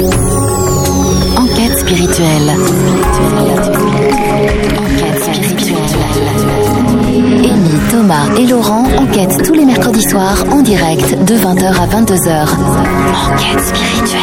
Enquête spirituelle. Enquête spirituelle. Amy, Thomas et Laurent enquêtent tous les mercredis soirs en direct de 20h à 22h. Enquête spirituelle.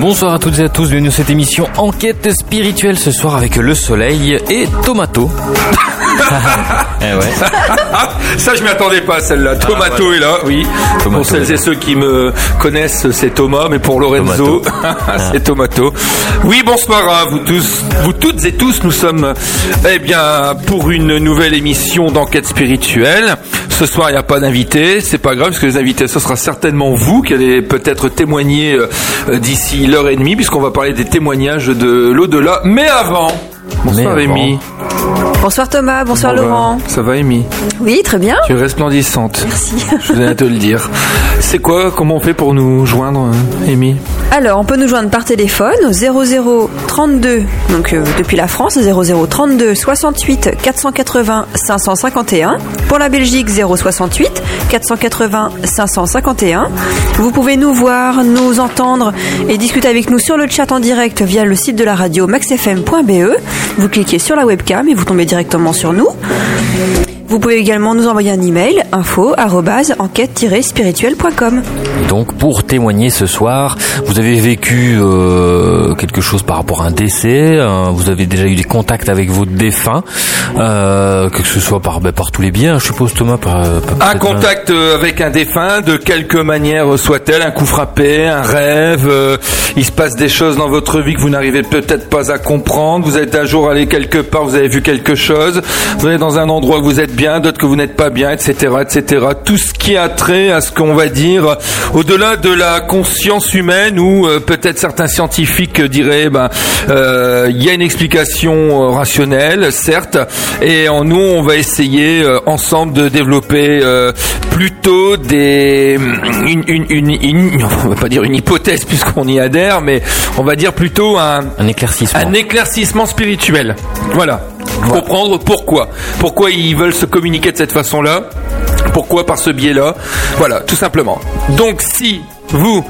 Bonsoir à toutes et à tous, bienvenue dans cette émission Enquête spirituelle ce soir avec le soleil et Tomato. eh ouais. Ça, je m'y attendais pas, celle-là. Tomato est là, oui. Tomato pour celles et ceux qui me connaissent, c'est Thomas, mais pour Lorenzo, c'est Tomato. Oui, bonsoir à vous tous, vous toutes et tous. Nous sommes, eh bien, pour une nouvelle émission d'enquête spirituelle. Ce soir, il n'y a pas d'invité. C'est pas grave, parce que les invités, ce sera certainement vous qui allez peut-être témoigner euh, d'ici l'heure et demie, puisqu'on va parler des témoignages de l'au-delà. Mais avant, bonsoir. Amy. Bonsoir Thomas, bonsoir Bon, Laurent. Ça va, Amy? Oui, très bien. Tu es resplendissante. Merci. Je venais à te le dire. C'est quoi Comment on fait pour nous joindre, euh, Amy? Alors, on peut nous joindre par téléphone au 00 32, donc euh, depuis la France, 00 32 68 480 551. Pour la Belgique, 068 480 551. Vous pouvez nous voir, nous entendre et discuter avec nous sur le chat en direct via le site de la radio maxfm.be. Vous cliquez sur la webcam et vous tombez directement sur nous. Vous pouvez également nous envoyer un email info enquête-spirituelle.com. Donc pour témoigner ce soir, vous avez vécu euh, quelque chose par rapport à un décès, euh, vous avez déjà eu des contacts avec vos défunts, euh, que ce soit par, ben, par tous les biens, je suppose Thomas. Par, par- Un contact euh, avec un défunt, de quelque manière soit-elle, un coup frappé, un rêve, euh, il se passe des choses dans votre vie que vous n'arrivez peut-être pas à comprendre, vous êtes un jour allé quelque part, vous avez vu quelque chose, vous êtes dans un endroit où vous êtes bien, d'autres que vous n'êtes pas bien, etc., etc. Tout ce qui a trait à ce qu'on va dire au-delà de la conscience humaine où euh, peut-être certains scientifiques diraient, ben, euh, il y a une explication euh, rationnelle, certes, et en nous, on va essayer euh, ensemble de développer euh, plutôt des une, une, une, une- on va pas dire une hypothèse puisqu'on y adhère, mais on va dire plutôt un Un éclaircissement. un éclaircissement spirituel. Voilà. Comprendre pourquoi. Pourquoi ils veulent se communiquer de cette façon-là. Pourquoi par ce biais-là. Voilà, tout simplement. Donc si vous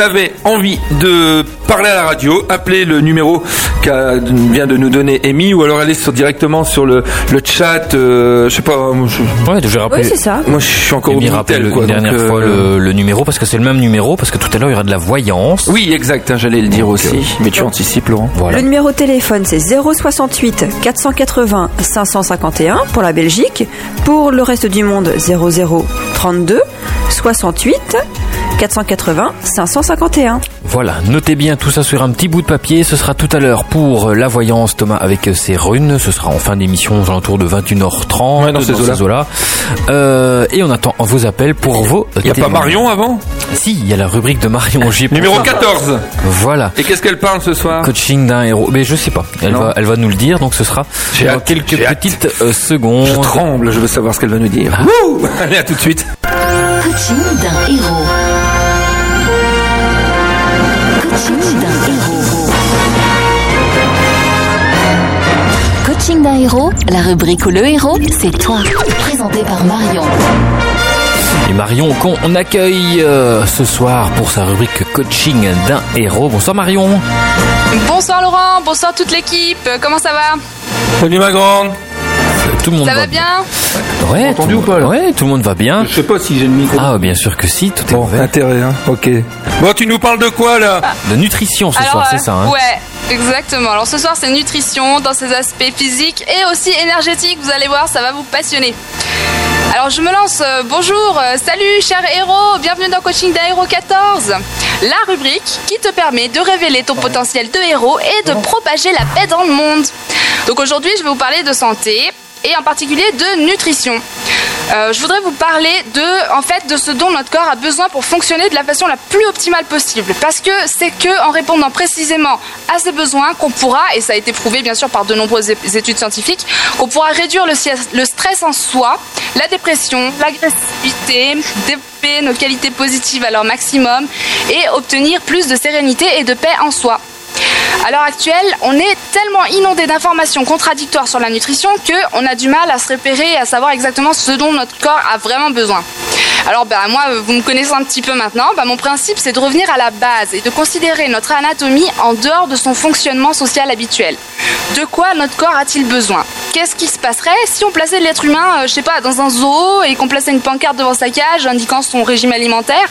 avez envie de parler à la radio, appelez le numéro qu'a vient de nous donner Amy ou alors allez sur, directement sur le, le chat. euh, je sais pas, moi, je, Ouais, je vais rappeler. Oui, c'est ça. moi, je suis encore au Amy Minitel, rappelle quoi. une donc, dernière euh, fois le, le numéro parce que c'est le même numéro parce que tout à l'heure il y aura de la voyance. Oui, exact, hein, j'allais le dire aussi. Mais tu anticipes, Laurent. Voilà. Le numéro de téléphone, c'est 068 480 551 pour la Belgique. Pour le reste du monde, 00 32 68 480 551. Voilà, notez bien tout ça sur un petit bout de papier. Ce sera tout à l'heure pour la voyance, Thomas, avec ses runes. Ce sera en fin d'émission, aux alentours de 21h30. Ouais, dans ces eaux-là. eaux-là. Euh, et on attend vos appels pour vos. Il n'y a pas Marion avant? Si, il y a la rubrique de Marion. J'y Numéro pensé. 14. Voilà. Et qu'est-ce qu'elle parle ce soir? Coaching d'un héros. Mais je sais pas. Elle Non. va, elle va nous le dire. Donc ce sera J'ai dans hâte, quelques hâte. petites euh, secondes. Je tremble, je veux savoir ce qu'elle va nous dire. Wouh Allez, à tout de suite. Coaching d'un héros. Coaching d'un héros. Coaching d'un héros, la rubrique où le héros, c'est toi. Présenté par Marion. Et Marion qu'on accueille euh, ce soir pour sa rubrique coaching d'un héros. Bonsoir Marion. Bonsoir Laurent, bonsoir toute l'équipe, comment ça va? Salut ma grande. Tout le monde Ça va bien Ouais, entendu tout, ou pas, là Ouais, tout le monde va bien. Je sais pas si j'ai le micro. Ah, bien sûr que si, tout est Bon, ouvert. intérêt, hein. Ok. Bon, tu nous parles de quoi là De nutrition ce Alors, soir, c'est euh, ça. Hein Ouais, exactement. Alors ce soir c'est nutrition dans ses aspects physiques et aussi énergétiques, vous allez voir, ça va vous passionner. Alors je me lance, euh, bonjour, euh, salut chers héros, bienvenue dans Coaching d'un héros 14. La rubrique qui te permet de révéler ton potentiel de héros et de propager la paix dans le monde. Donc aujourd'hui je vais vous parler de santé et en particulier de nutrition. Euh, je voudrais vous parler de, en fait, de ce dont notre corps a besoin pour fonctionner de la façon la plus optimale possible. Parce que c'est que en répondant précisément à ces besoins qu'on pourra, et ça a été prouvé bien sûr par de nombreuses études scientifiques, qu'on pourra réduire le, le stress en soi, la dépression, l'agressivité, développer nos qualités positives à leur maximum et obtenir plus de sérénité et de paix en soi. À l'heure actuelle, on est tellement inondé d'informations contradictoires sur la nutrition qu'on a du mal à se repérer et à savoir exactement ce dont notre corps a vraiment besoin. Alors bah, moi, vous me connaissez un petit peu maintenant, bah, mon principe c'est de revenir à la base et de considérer notre anatomie en dehors de son fonctionnement social habituel. De quoi notre corps a-t-il besoin? Qu'est-ce qui se passerait si on plaçait l'être humain, euh, je sais pas, dans un zoo et qu'on plaçait une pancarte devant sa cage indiquant son régime alimentaire?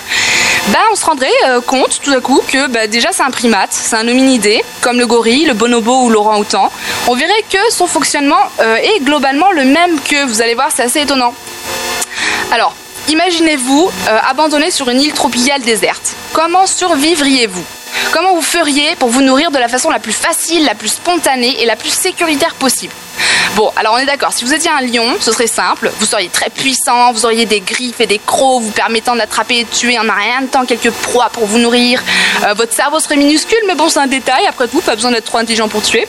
Bah, on se rendrait euh, compte tout à coup que bah, déjà c'est un primate, c'est un hominidé, comme le gorille, le bonobo ou l'orang-outan. On verrait que son fonctionnement euh, est globalement le même que, vous allez voir, c'est assez étonnant. Alors, imaginez-vous abandonné sur une île tropicale déserte. Comment survivriez-vous? Comment vous feriez pour vous nourrir de la façon la plus facile, la plus spontanée et la plus sécuritaire possible? Bon, alors on est d'accord, si vous étiez un lion, ce serait simple, vous seriez très puissant, vous auriez des griffes et des crocs vous permettant d'attraper et de tuer en un rien de temps quelques proies pour vous nourrir. Euh, votre cerveau serait minuscule, mais bon, c'est un détail, après tout, pas besoin d'être trop intelligent pour tuer.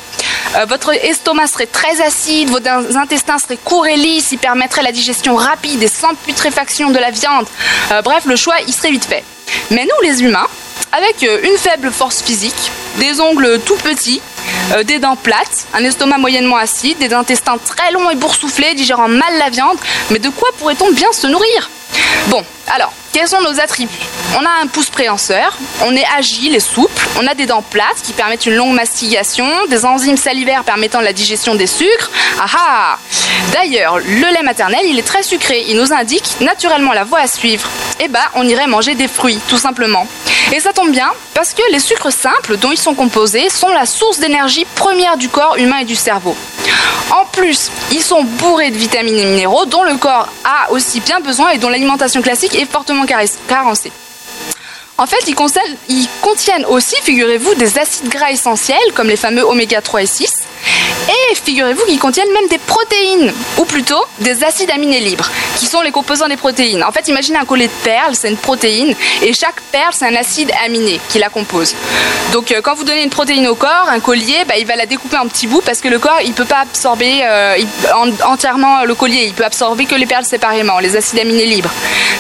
Euh, votre estomac serait très acide, vos intestins seraient courts et lisses, ils permettraient la digestion rapide et sans putréfaction de la viande. Euh, bref, le choix, il serait vite fait. Mais nous, les humains, avec euh, une faible force physique, des ongles tout petits, euh, des dents plates, un estomac moyennement acide, des intestins très longs et boursouflés, digérant mal la viande. Mais de quoi pourrait-on bien se nourrir? Bon, alors, quels sont nos attributs? On a un pouce préhenseur, on est agile et souple, on a des dents plates qui permettent une longue mastication, des enzymes salivaires permettant la digestion des sucres. Ah ah D'ailleurs, le lait maternel, il est très sucré, il nous indique naturellement la voie à suivre. Eh ben, on irait manger des fruits, tout simplement. Et ça tombe bien, parce que les sucres simples dont ils sont composés sont la source d'énergie première du corps humain et du cerveau. En plus, ils sont bourrés de vitamines et minéraux dont le corps a aussi bien besoin et dont l'alimentation classique est fortement carencée. En fait, ils, contiennent aussi, figurez-vous, des acides gras essentiels comme les fameux oméga 3 et 6 et figurez-vous qu'ils contiennent même des protéines, ou plutôt des acides aminés libres, qui sont les composants des protéines. En fait, imaginez un collier de perles, c'est une protéine, et chaque perle, c'est un acide aminé qui la compose. Donc, euh, quand vous donnez une protéine au corps, un collier, bah, il va la découper en petits bouts parce que le corps, il peut pas absorber euh, entièrement le collier, il peut absorber que les perles séparément, les acides aminés libres.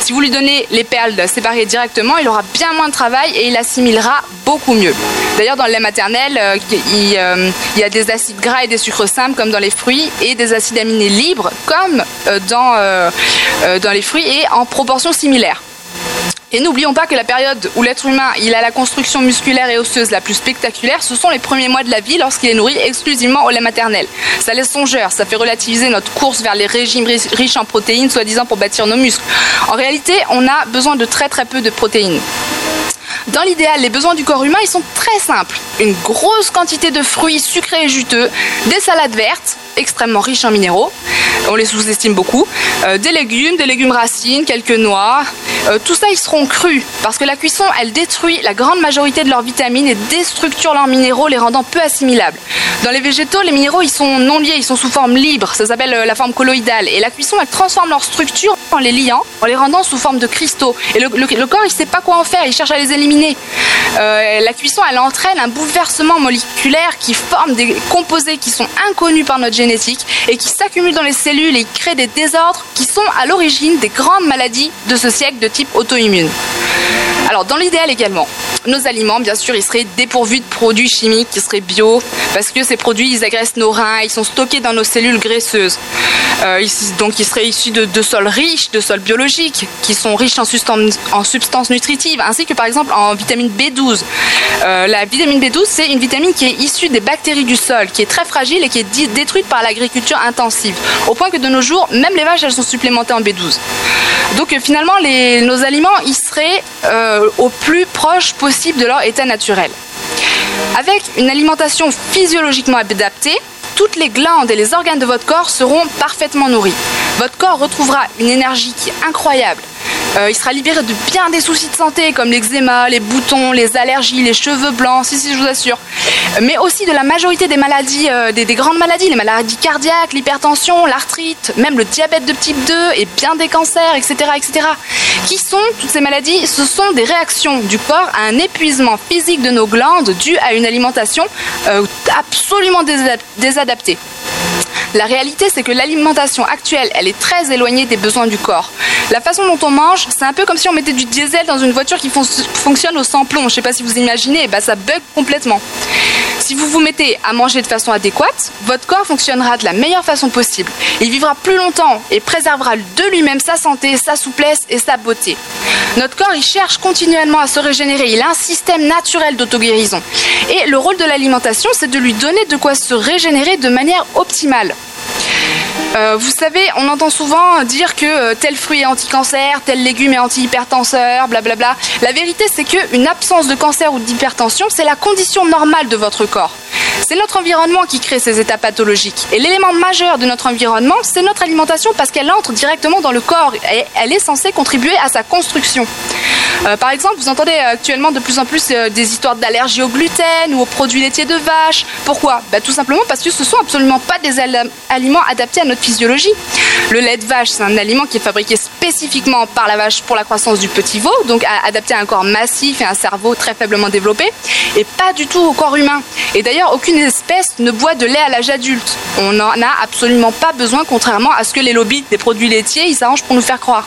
Si vous lui donnez les perles séparées directement, il aura bien moins de travail et il assimilera beaucoup mieux. D'ailleurs, dans le lait maternel, euh, il y a des acides gras et des sucres simples comme dans les fruits et des acides aminés libres comme euh, dans, euh, euh, dans les fruits et en proportion similaire. Et n'oublions pas que la période où l'être humain il a la construction musculaire et osseuse la plus spectaculaire, ce sont les premiers mois de la vie lorsqu'il est nourri exclusivement au lait maternel. Ça laisse songeur, ça fait relativiser notre course vers les régimes riches en protéines, soi-disant pour bâtir nos muscles. En réalité, on a besoin de très très peu de protéines. Dans l'idéal, les besoins du corps humain, ils sont très simples. Une grosse quantité de fruits sucrés et juteux, des salades vertes, extrêmement riches en minéraux, on les sous-estime beaucoup, euh, des légumes, des légumes racines, quelques noix. Euh, tout ça, ils seront crus, parce que la cuisson, elle détruit la grande majorité de leurs vitamines et déstructure leurs minéraux, les rendant peu assimilables. Dans les végétaux, les minéraux, ils sont non liés, ils sont sous forme libre, ça s'appelle euh, la forme colloïdale. Et la cuisson, elle transforme leur structure en les liant, en les rendant sous forme de cristaux. Et le, corps, il sait pas quoi en faire, il cherche à les éliminer. la cuisson, elle entraîne un bouleversement moléculaire qui forme des composés qui sont inconnus par notre génétique et qui s'accumulent dans les cellules et créent des désordres qui sont à l'origine des grandes maladies de ce siècle de type auto-immune. Alors, dans l'idéal également, nos aliments, bien sûr, ils seraient dépourvus de produits chimiques qui seraient bio, parce que ces produits, ils agressent nos reins, ils sont stockés dans nos cellules graisseuses. Euh, donc, ils seraient issus de, sols riches, de sols biologiques, qui sont riches en, substances nutritives, ainsi que par exemple en vitamine B12. Euh, la vitamine B12, c'est une vitamine qui est issue des bactéries du sol, qui est très fragile et qui est détruite par l'agriculture intensive. Au point que de nos jours, même les vaches, elles sont supplémentées en B12. Donc, euh, finalement, les, nos aliments, ils seraient au plus proche possible de leur état naturel. Avec une alimentation physiologiquement adaptée, toutes les glandes et les organes de votre corps seront parfaitement nourris. Votre corps retrouvera une énergie qui est incroyable. Euh, il sera libéré de bien des soucis de santé comme l'eczéma, les boutons, les allergies, les cheveux blancs, si, si, je vous assure. Mais aussi de la majorité des maladies, euh, des, grandes maladies, les maladies cardiaques, l'hypertension, l'arthrite, même le diabète de type 2 et bien des cancers, etc., etc. Qui sont toutes ces maladies Ce sont des réactions du corps à un épuisement physique de nos glandes dû à une alimentation euh, absolument désadaptée. La réalité, c'est que l'alimentation actuelle, elle est très éloignée des besoins du corps. La façon dont on mange, c'est un peu comme si on mettait du diesel dans une voiture qui fonctionne au sans-plomb. Je ne sais pas si vous imaginez, bah ça bug complètement. Si vous vous mettez à manger de façon adéquate, votre corps fonctionnera de la meilleure façon possible. Il vivra plus longtemps et préservera de lui-même sa santé, sa souplesse et sa beauté. Notre corps, il cherche continuellement à se régénérer. Il a un système naturel d'auto-guérison. Et le rôle de l'alimentation, c'est de lui donner de quoi se régénérer de manière optimale. Euh, vous savez, on entend souvent dire que euh, tel fruit est anti-cancer, tel légume est anti-hypertenseur, blablabla. La vérité, c'est qu'une absence de cancer ou d'hypertension, c'est la condition normale de votre corps. C'est notre environnement qui crée ces états pathologiques. Et l'élément majeur de notre environnement, c'est notre alimentation parce qu'elle entre directement dans le corps et elle est censée contribuer à sa construction. Euh, par exemple, vous entendez actuellement de plus en plus des histoires d'allergie au gluten ou aux produits laitiers de vache. Pourquoi? Bah, Tout simplement parce que ce ne sont absolument pas des aliments adaptés à notre physiologie. Le lait de vache, c'est un aliment qui est fabriqué spécifiquement par la vache pour la croissance du petit veau, donc adapté à un corps massif et un cerveau très faiblement développé, et pas du tout au corps humain. Et d'ailleurs, aucune espèce ne boit de lait à l'âge adulte. On n'en a absolument pas besoin, contrairement à ce que les lobbies des produits laitiers, ils s'arrangent pour nous faire croire.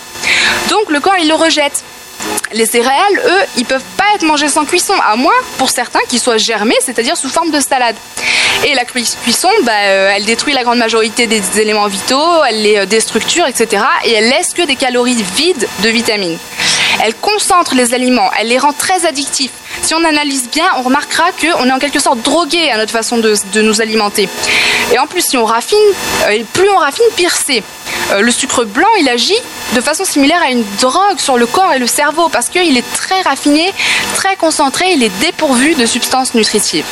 Donc le corps, il le rejette. Les céréales, eux, ils peuvent pas être mangés sans cuisson, à moins, pour certains, qu'ils soient germés, c'est-à-dire sous forme de salade. Et la cuisson, bah, euh, elle détruit la grande majorité des éléments vitaux, elle les euh, déstructure, etc. Et elle laisse que des calories vides de vitamines. Elle concentre les aliments, elle les rend très addictifs. Si on analyse bien, on remarquera qu'on est en quelque sorte drogué à notre façon de, nous alimenter. Et en plus, si on raffine, euh, plus on raffine, pire c'est. le sucre blanc, il agit de façon similaire à une drogue sur le corps et le cerveau parce qu'il est très raffiné, très concentré, il est dépourvu de substances nutritives.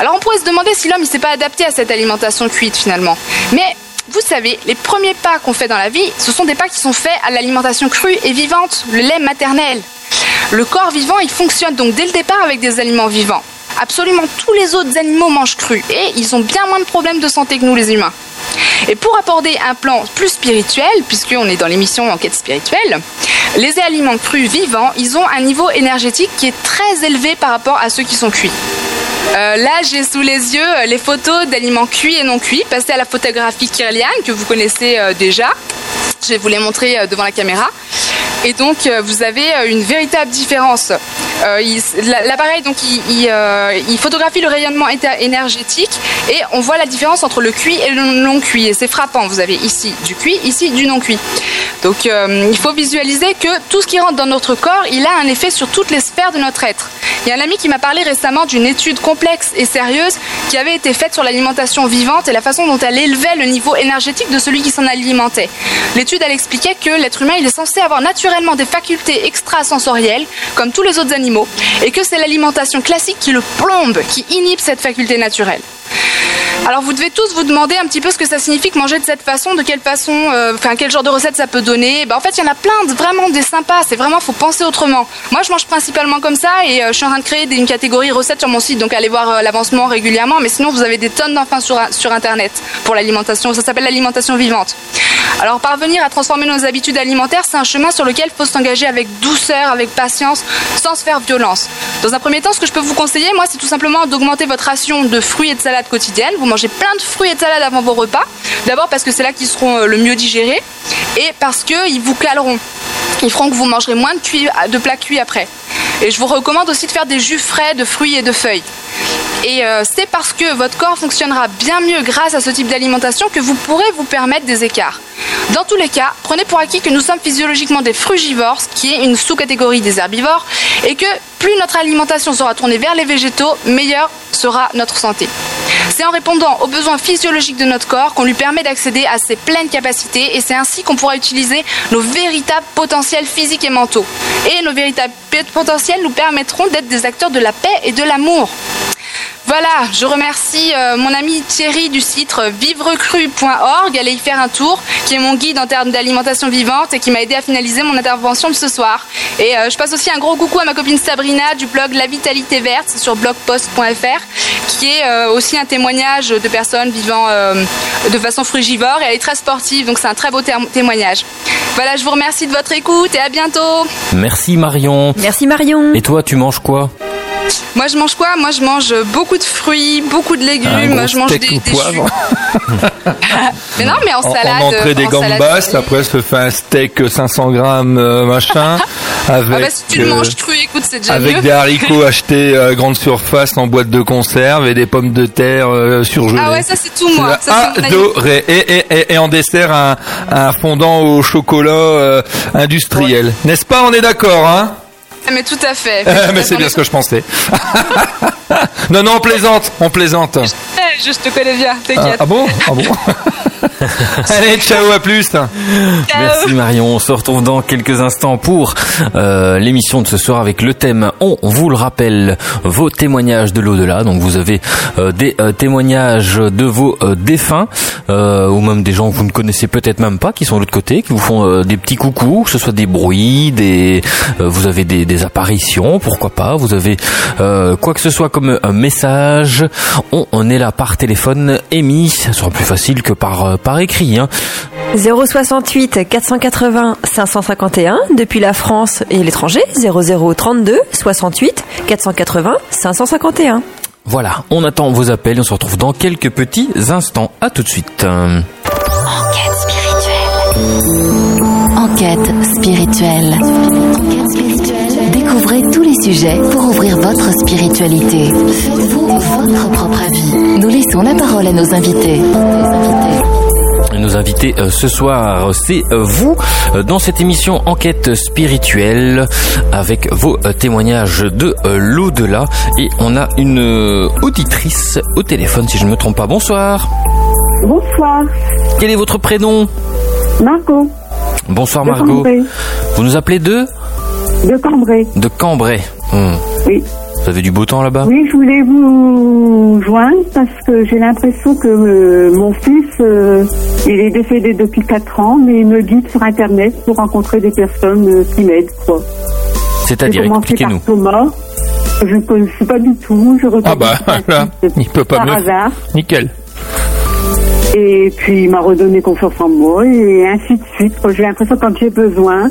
Alors on pourrait se demander si l'homme ne s'est pas adapté à cette alimentation cuite finalement. Mais vous savez, les premiers pas qu'on fait dans la vie, ce sont des pas qui sont faits à l'alimentation crue et vivante, le lait maternel. Le corps vivant, il fonctionne donc dès le départ avec des aliments vivants. Absolument tous les autres animaux mangent cru et ils ont bien moins de problèmes de santé que nous les humains. Et pour aborder un plan plus spirituel, puisqu'on est dans l'émission Enquête spirituelle, les aliments crus vivants, ils ont un niveau énergétique qui est très élevé par rapport à ceux qui sont cuits. Euh, là, j'ai sous les yeux euh, les photos d'aliments cuits et non cuits, passées à la photographie Kirlian, que vous connaissez euh, déjà. Je vais vous les montrer devant la caméra. Et donc, vous avez une véritable différence. L'appareil, donc, il, il, photographie le rayonnement énergétique et on voit la différence entre le cuit et le non cuit. Et c'est frappant. Vous avez ici du cuit, ici du non cuit. Donc, il faut visualiser que tout ce qui rentre dans notre corps, il a un effet sur toutes les sphères de notre être. Il y a un ami qui m'a parlé récemment d'une étude complexe et sérieuse qui avait été faite sur l'alimentation vivante et la façon dont elle élevait le niveau énergétique de celui qui s'en alimentait. L'étude, elle expliquait que l'être humain, il est censé avoir naturellement des facultés extrasensorielles, comme tous les autres animaux, et que c'est l'alimentation classique qui le plombe, qui inhibe cette faculté naturelle. Alors vous devez tous vous demander un petit peu ce que ça signifie que manger de cette façon, de quelle façon, euh, quel genre de recette ça peut donner. Bah, en fait il y en a plein, de, vraiment des sympas. C'est vraiment faut penser autrement. Moi je mange principalement comme ça et euh, je suis en train de créer une catégorie recettes sur mon site, donc allez voir euh, l'avancement régulièrement. Mais sinon vous avez des tonnes d'enfants sur, sur internet pour l'alimentation. Ça s'appelle l'alimentation vivante. Alors parvenir à transformer nos habitudes alimentaires, c'est un chemin sur lequel il faut s'engager avec douceur, avec patience, sans se faire violence. Dans un premier temps, ce que je peux vous conseiller, moi, c'est tout simplement d'augmenter votre ration de fruits et de salades quotidiennes. Mangez plein de fruits et de salades avant vos repas. D'abord parce que c'est là qu'ils seront euh, le mieux digérés et parce qu'ils vous caleront. Ils feront que vous mangerez moins de, de plats cuits après. Et je vous recommande aussi de faire des jus frais de fruits et de feuilles. Et euh, c'est parce que votre corps fonctionnera bien mieux grâce à ce type d'alimentation que vous pourrez vous permettre des écarts. Dans tous les cas, prenez pour acquis que nous sommes physiologiquement des frugivores, ce qui est une sous-catégorie des herbivores, et que plus notre alimentation sera tournée vers les végétaux, meilleure sera notre santé. C'est en répondant aux besoins physiologiques de notre corps qu'on lui permet d'accéder à ses pleines capacités et c'est ainsi qu'on pourra utiliser nos véritables potentiels physiques et mentaux. Et nos véritables potentiels nous permettront d'être des acteurs de la paix et de l'amour. Voilà, je remercie euh, mon ami Thierry du site vivrecru.org. Allez y faire un tour, qui est mon guide en termes d'alimentation vivante et qui m'a aidé à finaliser mon intervention de ce soir. Et euh, je passe aussi un gros coucou à ma copine Sabrina du blog La Vitalité Verte sur blogpost.fr, qui est euh, aussi un témoignage de personnes vivant de façon frugivore et elle est très sportive, donc c'est un très beau témoignage. Voilà, je vous remercie de votre écoute et à bientôt. Merci Marion. Merci Marion. Et toi, tu manges quoi? Moi, je mange quoi? Moi, je mange beaucoup de fruits, beaucoup de légumes. Je mange des, des poivre? mais non, mais en salade. en entrée des en salade gambas, aussi. après se fait un steak 500 grammes euh, machin, avec Ah bah, si tu le euh, manges cru, écoute, c'est déjà avec mieux. des haricots achetés à grande surface en boîte de conserve et des pommes de terre euh, surgelées. Ah ouais, ça c'est tout moi. Ça. Adoré. Et, et, et, et en dessert, un, un fondant au chocolat euh, industriel. N'est-ce pas? On est d'accord, hein? Mais tout à fait. Mais c'est bien ce que je pensais. non, non, on plaisante, on plaisante. Eh, Je te connais bien, Ah, t'inquiète. ah bon? Ah bon? Allez, ciao, à plus. Merci Marion. On se retrouve dans quelques instants pour euh, l'émission de ce soir avec le thème. On vous le rappelle, vos témoignages de l'au-delà. Donc vous avez euh, des euh, témoignages de vos euh, défunts euh, ou même des gens que vous ne connaissez peut-être même pas qui sont de l'autre côté, qui vous font euh, des petits coucous, que ce soit des bruits, des euh, vous avez des, des apparitions, pourquoi pas. Vous avez euh, quoi que ce soit comme un message. On, on est là par téléphone émis. Ça sera plus facile que par euh, par écrit. Hein. 068 480 551 depuis la France et l'étranger 0032 68 480 551. Voilà, on attend vos appels et on se retrouve dans quelques petits instants. À tout de suite. Enquête spirituelle. Enquête spirituelle. Découvrez tous les sujets pour ouvrir votre spiritualité. Faites-vous votre propre avis. Nous laissons la parole à nos invités. Nos invités. Nos invités euh, ce soir, c'est euh, vous euh, dans cette émission Enquête spirituelle avec vos témoignages de l'au-delà. Et on a une auditrice au téléphone si je ne me trompe pas. Bonsoir. Bonsoir, Quel est votre prénom? Margot Bonsoir de Margot. Cambrai. Vous nous appelez de? De Cambrai, De Cambrai. Hmm. oui. Vous avez du beau temps là-bas? Oui, je voulais vous joindre parce que j'ai l'impression que euh, mon fils, euh, il est décédé depuis 4 ans, mais il me guide sur Internet pour rencontrer des personnes euh, qui m'aident, quoi. C'est-à-dire, J'ai commencé expliquez-nous. par Thomas. Je ne connaissais pas du tout. Je Ah bah, là, il peut pas par mieux. hasard. Nickel. Et puis il m'a redonné confiance en moi et ainsi de suite. Quoi. J'ai l'impression que quand j'ai besoin,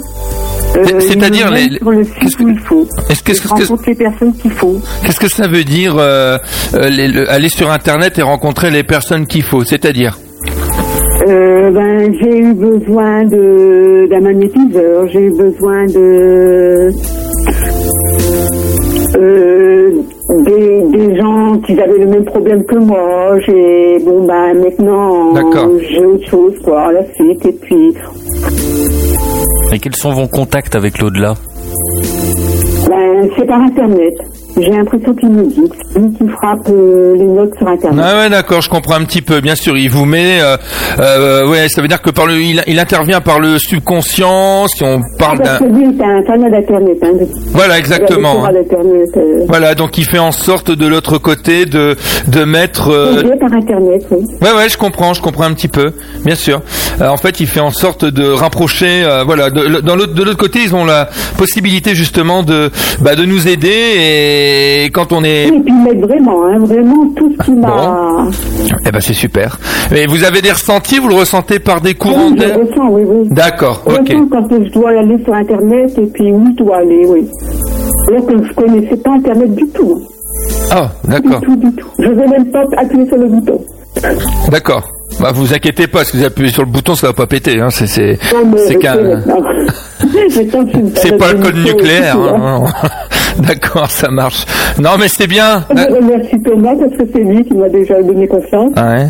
euh, C'est-à-dire les- le qu'est-ce où il faut. Est-ce que- que- les personnes qu'il faut. Qu'est-ce que ça veut dire euh, euh, les- le- aller sur Internet et rencontrer les personnes qu'il faut C'est-à-dire? Euh, ben, j'ai eu besoin de d'un magnétiseur, j'ai eu besoin de euh, des, des gens qui avaient le même problème que moi. J'ai bon ben maintenant j'ai autre chose quoi à la suite et puis Et quels sont vos contacts avec l'au-delà? Ben c'est par internet. J'ai l'impression qu'il me dit, lui qui frappe euh, les notes sur internet. Ah ouais, d'accord, je comprends un petit peu. Bien sûr, il vous met. Euh, euh, ouais, ça veut dire que par le, il, il intervient par le subconscient. Si on parle d'un. un fan d'internet. Hein, Voilà, exactement. Euh, Voilà, donc il fait en sorte de l'autre côté de de mettre. par internet, oui. Ouais, ouais, je comprends, je comprends un petit peu, bien sûr. En fait, il fait en sorte de rapprocher, euh, voilà, de, de l'autre côté, ils ont la possibilité justement de, bah, de nous aider et quand on est, Et puis m'aide vraiment, hein, vraiment tout ce qui m'a. eh ben c'est super. Et vous avez des ressentis, vous le ressentez par des courants Oui, je d'air ressens, oui, oui. D'accord, Je ok. ressens quand je dois aller sur internet et puis où je dois aller, oui. Alors que je connaissais pas internet du tout. Ah, d'accord, Du tout, du tout. Je vais même pas appuyer sur le bouton. d'accord. Bah, vous inquiétez pas, si vous appuyez sur le bouton, ça va pas péter, hein. C'est, c'est, mais c'est qu'un, c'est pas le code et nucléaire. hein. D'accord, ça marche. Non, mais c'est bien. Je remercie Thomas parce que c'est lui qui m'a déjà donné confiance. Ah ouais.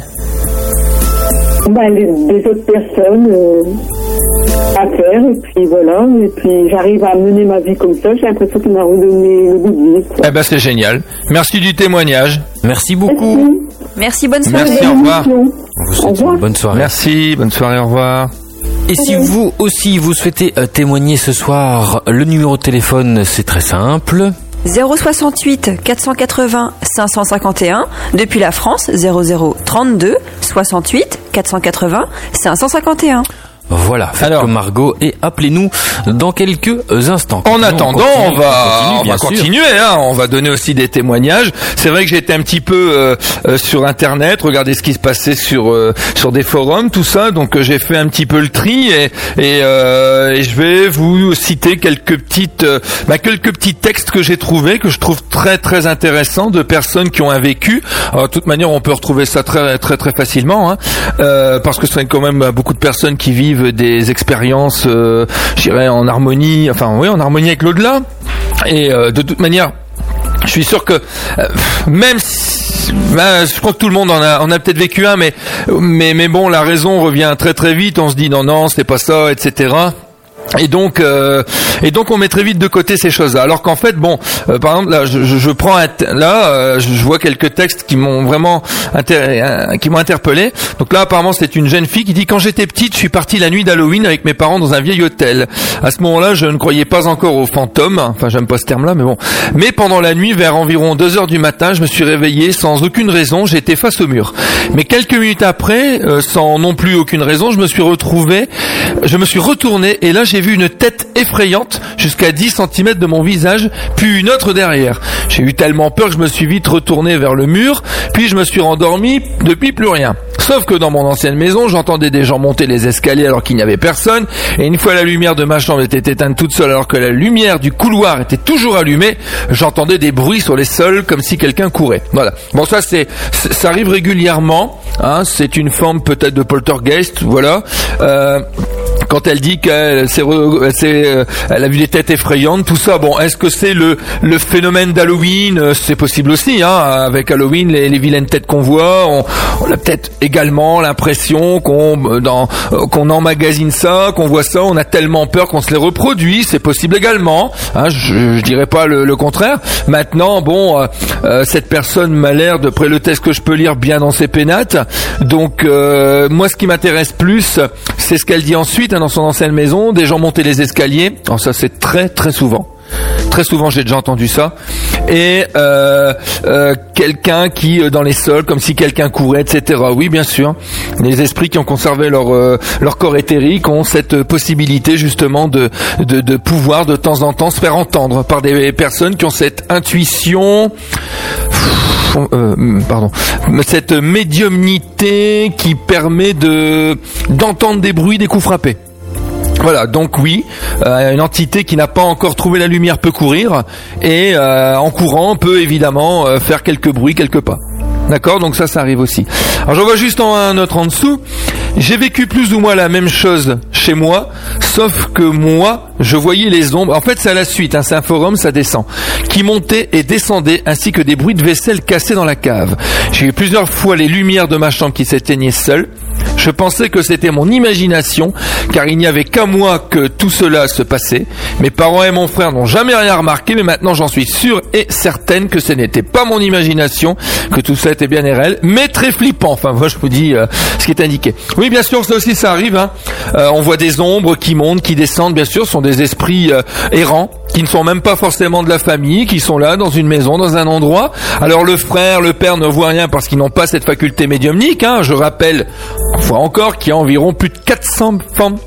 Les, les autres personnes euh, à faire, et puis voilà, et puis j'arrive à mener ma vie comme ça. J'ai l'impression qu'il m'a redonné le goût de vivre. quoi. Eh ben, c'est génial. Merci du témoignage. Merci beaucoup. Merci. Merci, bonne soirée. Merci, au revoir. On vous Au revoir. une bonne soirée. Merci, bonne soirée, au revoir. Et si vous aussi vous souhaitez euh, témoigner ce soir, le numéro de téléphone c'est très simple. 068 480 551 depuis la France 0032 68 480 551. Voilà, faites Alors. comme Margot et appelez-nous dans quelques instants. En attendant, continue, on va, continue, on va continuer. Hein, on va donner aussi des témoignages. C'est vrai que j'étais un petit peu euh, euh, sur Internet, regarder ce qui se passait sur euh, sur des forums, tout ça. Donc euh, j'ai fait un petit peu le tri et et, euh, et je vais vous citer quelques petites euh, bah, quelques petits textes que j'ai trouvés que je trouve très très intéressants de personnes qui ont un vécu. Alors, de toute manière, on peut retrouver ça très très très facilement, hein, euh, parce que c'est quand même beaucoup de personnes qui vivent des expériences, euh, je en harmonie, enfin oui, en harmonie avec l'au-delà. Et euh, de toute manière, je suis sûr que euh, même si, ben, je crois que tout le monde en a, en a peut-être vécu un, mais mais mais bon, la raison revient très très vite. On se dit non non, c'est pas ça, etc. Et donc, euh, et donc, on met très vite de côté ces choses-là. Alors qu'en fait, bon, euh, par exemple, là, je, je, prends un là, euh, je vois quelques textes qui m'ont vraiment euh, qui m'ont interpellé. Donc là, apparemment, c'est une jeune fille qui dit quand j'étais petite, je suis partie la nuit d'Halloween avec mes parents dans un vieil hôtel. À ce moment-là, je ne croyais pas encore aux fantômes. Enfin, j'aime pas ce terme-là, mais bon. Mais pendant la nuit, vers environ 2 heures du matin, je me suis réveillé sans aucune raison. J'étais face au mur. Mais quelques minutes après, euh, sans non plus aucune raison, je me suis retrouvé, je me suis retourné et là, j'ai vu une tête effrayante jusqu'à 10 cm de mon visage, puis une autre derrière. J'ai eu tellement peur que je me suis vite retourné vers le mur, puis je me suis rendormi, depuis plus rien. Sauf que dans mon ancienne maison, j'entendais des gens monter les escaliers alors qu'il n'y avait personne, et une fois la lumière de ma chambre était éteinte toute seule alors que la lumière du couloir était toujours allumée, j'entendais des bruits sur les sols comme si quelqu'un courait. Voilà. Bon ça c'est ça arrive régulièrement, hein, c'est une forme peut-être de poltergeist, voilà. Euh, quand elle dit qu'elle euh, a vu des têtes effrayantes, tout ça. Bon, est-ce que c'est le, phénomène d'Halloween? Euh, C'est possible aussi, hein. Avec Halloween, les, vilaines têtes qu'on voit, on, a peut-être également l'impression qu'on euh, dans emmagasine ça, qu'on voit ça, on a tellement peur qu'on se les reproduit. C'est possible également. Hein, je, je dirais pas le, contraire. Maintenant, bon, cette personne m'a l'air, d'après le test que je peux lire, bien dans ses pénates. Donc, moi, ce qui m'intéresse plus, c'est ce qu'elle dit ensuite hein, dans son ancienne maison. Des gens montaient les escaliers. Ça, c'est très très souvent. Très souvent, j'ai déjà entendu ça. Et euh, euh, quelqu'un qui, euh, dans les sols, comme si quelqu'un courait, etc. Oui, bien sûr. Les esprits qui ont conservé leur euh, leur corps éthérique ont cette possibilité justement de, de de pouvoir de temps en temps se faire entendre par des personnes qui ont cette intuition euh, pardon, cette médiumnité qui permet de d'entendre des bruits, des coups frappés. Voilà, donc oui, euh, une entité qui n'a pas encore trouvé la lumière peut courir et euh, en courant peut évidemment euh, faire quelques bruits, quelques pas. D'accord? Donc ça, ça arrive aussi. Alors j'en vois juste en un autre en dessous. J'ai vécu plus ou moins la même chose chez moi, sauf que moi, je voyais les ombres. En fait, c'est à la suite, hein, c'est un forum, ça descend. Qui montaient et descendaient, ainsi que des bruits de vaisselle cassés dans la cave. J'ai eu plusieurs fois les lumières de ma chambre qui s'éteignaient seules. Je pensais que c'était mon imagination, car il n'y avait qu'à moi que tout cela se passait. Mes parents et mon frère n'ont jamais rien remarqué, mais maintenant j'en suis sûre et certaine que ce n'était pas mon imagination, que tout ça était bien réel, mais très flippant. Enfin, moi je vous dis euh, ce qui est indiqué. Oui, bien sûr, ça aussi ça arrive. hein. Euh, on voit des ombres qui montent, qui descendent. Bien sûr, ce sont des esprits euh, errants qui ne sont même pas forcément de la famille, qui sont là dans une maison, dans un endroit. Alors le frère, le père ne voient rien parce qu'ils n'ont pas cette faculté médiumnique. Hein. Je rappelle, une fois encore, qu'il y a environ plus de 400 formes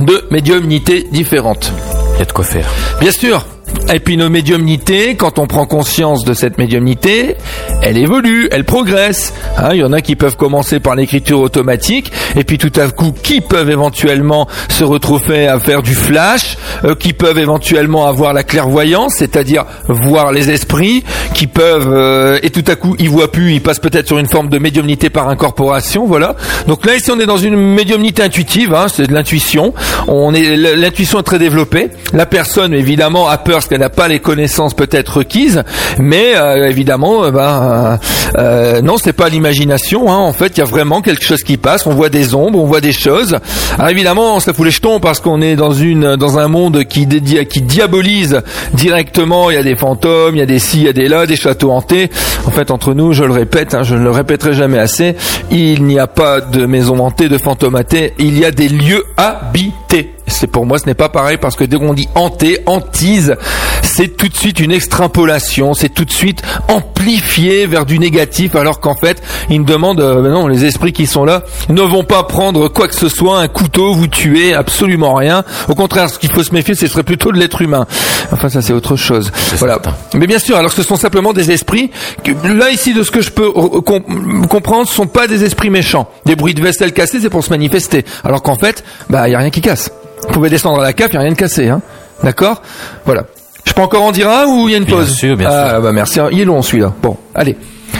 de médiumnité différentes. Il y a de quoi faire. Bien sûr. Et puis nos médiumnités, quand on prend conscience de cette médiumnité, elle évolue, elle progresse. Hein, il y en a qui peuvent commencer par l'écriture automatique, et puis tout à coup, qui peuvent éventuellement se retrouver à faire du flash, euh, qui peuvent éventuellement avoir la clairvoyance, c'est-à-dire voir les esprits, qui peuvent euh, et tout à coup ils voient plus, ils passent peut-être sur une forme de médiumnité par incorporation, voilà. Donc là ici on est dans une médiumnité intuitive, hein, c'est de l'intuition. On est l'intuition est très développée. La personne évidemment a peur parce qu'elle n'a pas les connaissances peut-être requises, mais euh, évidemment, euh, ben, euh, euh, non, c'est pas l'imagination. Hein. En fait, il y a vraiment quelque chose qui passe. On voit des ombres, on voit des choses. Alors évidemment, ça fout les jetons parce qu'on est dans une dans un monde qui qui diabolise directement. Il y a des fantômes, il y a des ci, il y a des là, des châteaux hantés. En fait, entre nous, je le répète, hein, je ne le répéterai jamais assez. Il n'y a pas de maison hantée, de fantômes hantées. Il y a des lieux habités. C'est pour moi, ce n'est pas pareil parce que dès qu'on dit hanté, hantise, c'est tout de suite une extrapolation, c'est tout de suite amplifié vers du négatif, alors qu'en fait, il me demande, euh, ben non, les esprits qui sont là ne vont pas prendre quoi que ce soit, un couteau, vous tuer, absolument rien. Au contraire, ce qu'il faut se méfier, ce serait plutôt de l'être humain. Enfin, ça c'est autre chose. Voilà. Mais bien sûr, alors ce sont simplement des esprits. Que, là ici, de ce que je peux euh, com- comprendre, ce sont pas des esprits méchants. Des bruits de vaisselle cassés, c'est pour se manifester. Alors qu'en fait, bah, y a rien qui casse. Vous pouvez descendre à la cave, y a rien de cassé, hein. D'accord? Voilà. Je peux encore en dire un ou il y a une Bien pause? sûr, bien ah, bah merci. Il est long celui-là. Bon, allez.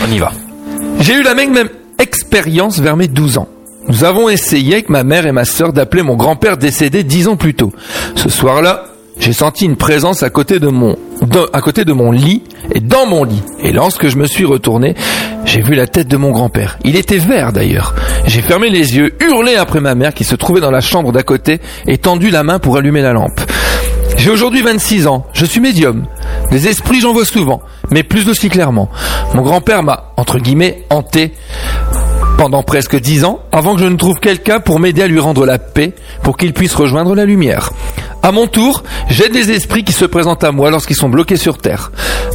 On y va. J'ai eu la même, même expérience vers mes 12 ans. Nous avons essayé avec ma mère et ma sœur d'appeler mon grand-père décédé 10 ans plus tôt. Ce soir-là, j'ai senti une présence à côté de mon à côté de mon lit et dans mon lit. Et lorsque je me suis retourné, j'ai vu la tête de mon grand-père. Il était vert d'ailleurs. J'ai fermé les yeux, hurlé après ma mère qui se trouvait dans la chambre d'à côté et tendu la main pour allumer la lampe. J'ai aujourd'hui 26 ans, je suis médium. Des esprits j'en vois souvent, mais plus aussi clairement. Mon grand-père m'a, entre guillemets, hanté pendant presque 10 ans avant que je ne trouve quelqu'un pour m'aider à lui rendre la paix, pour qu'il puisse rejoindre la lumière. À mon tour, j'aide les esprits qui se présentent à moi lorsqu'ils sont bloqués sur Terre.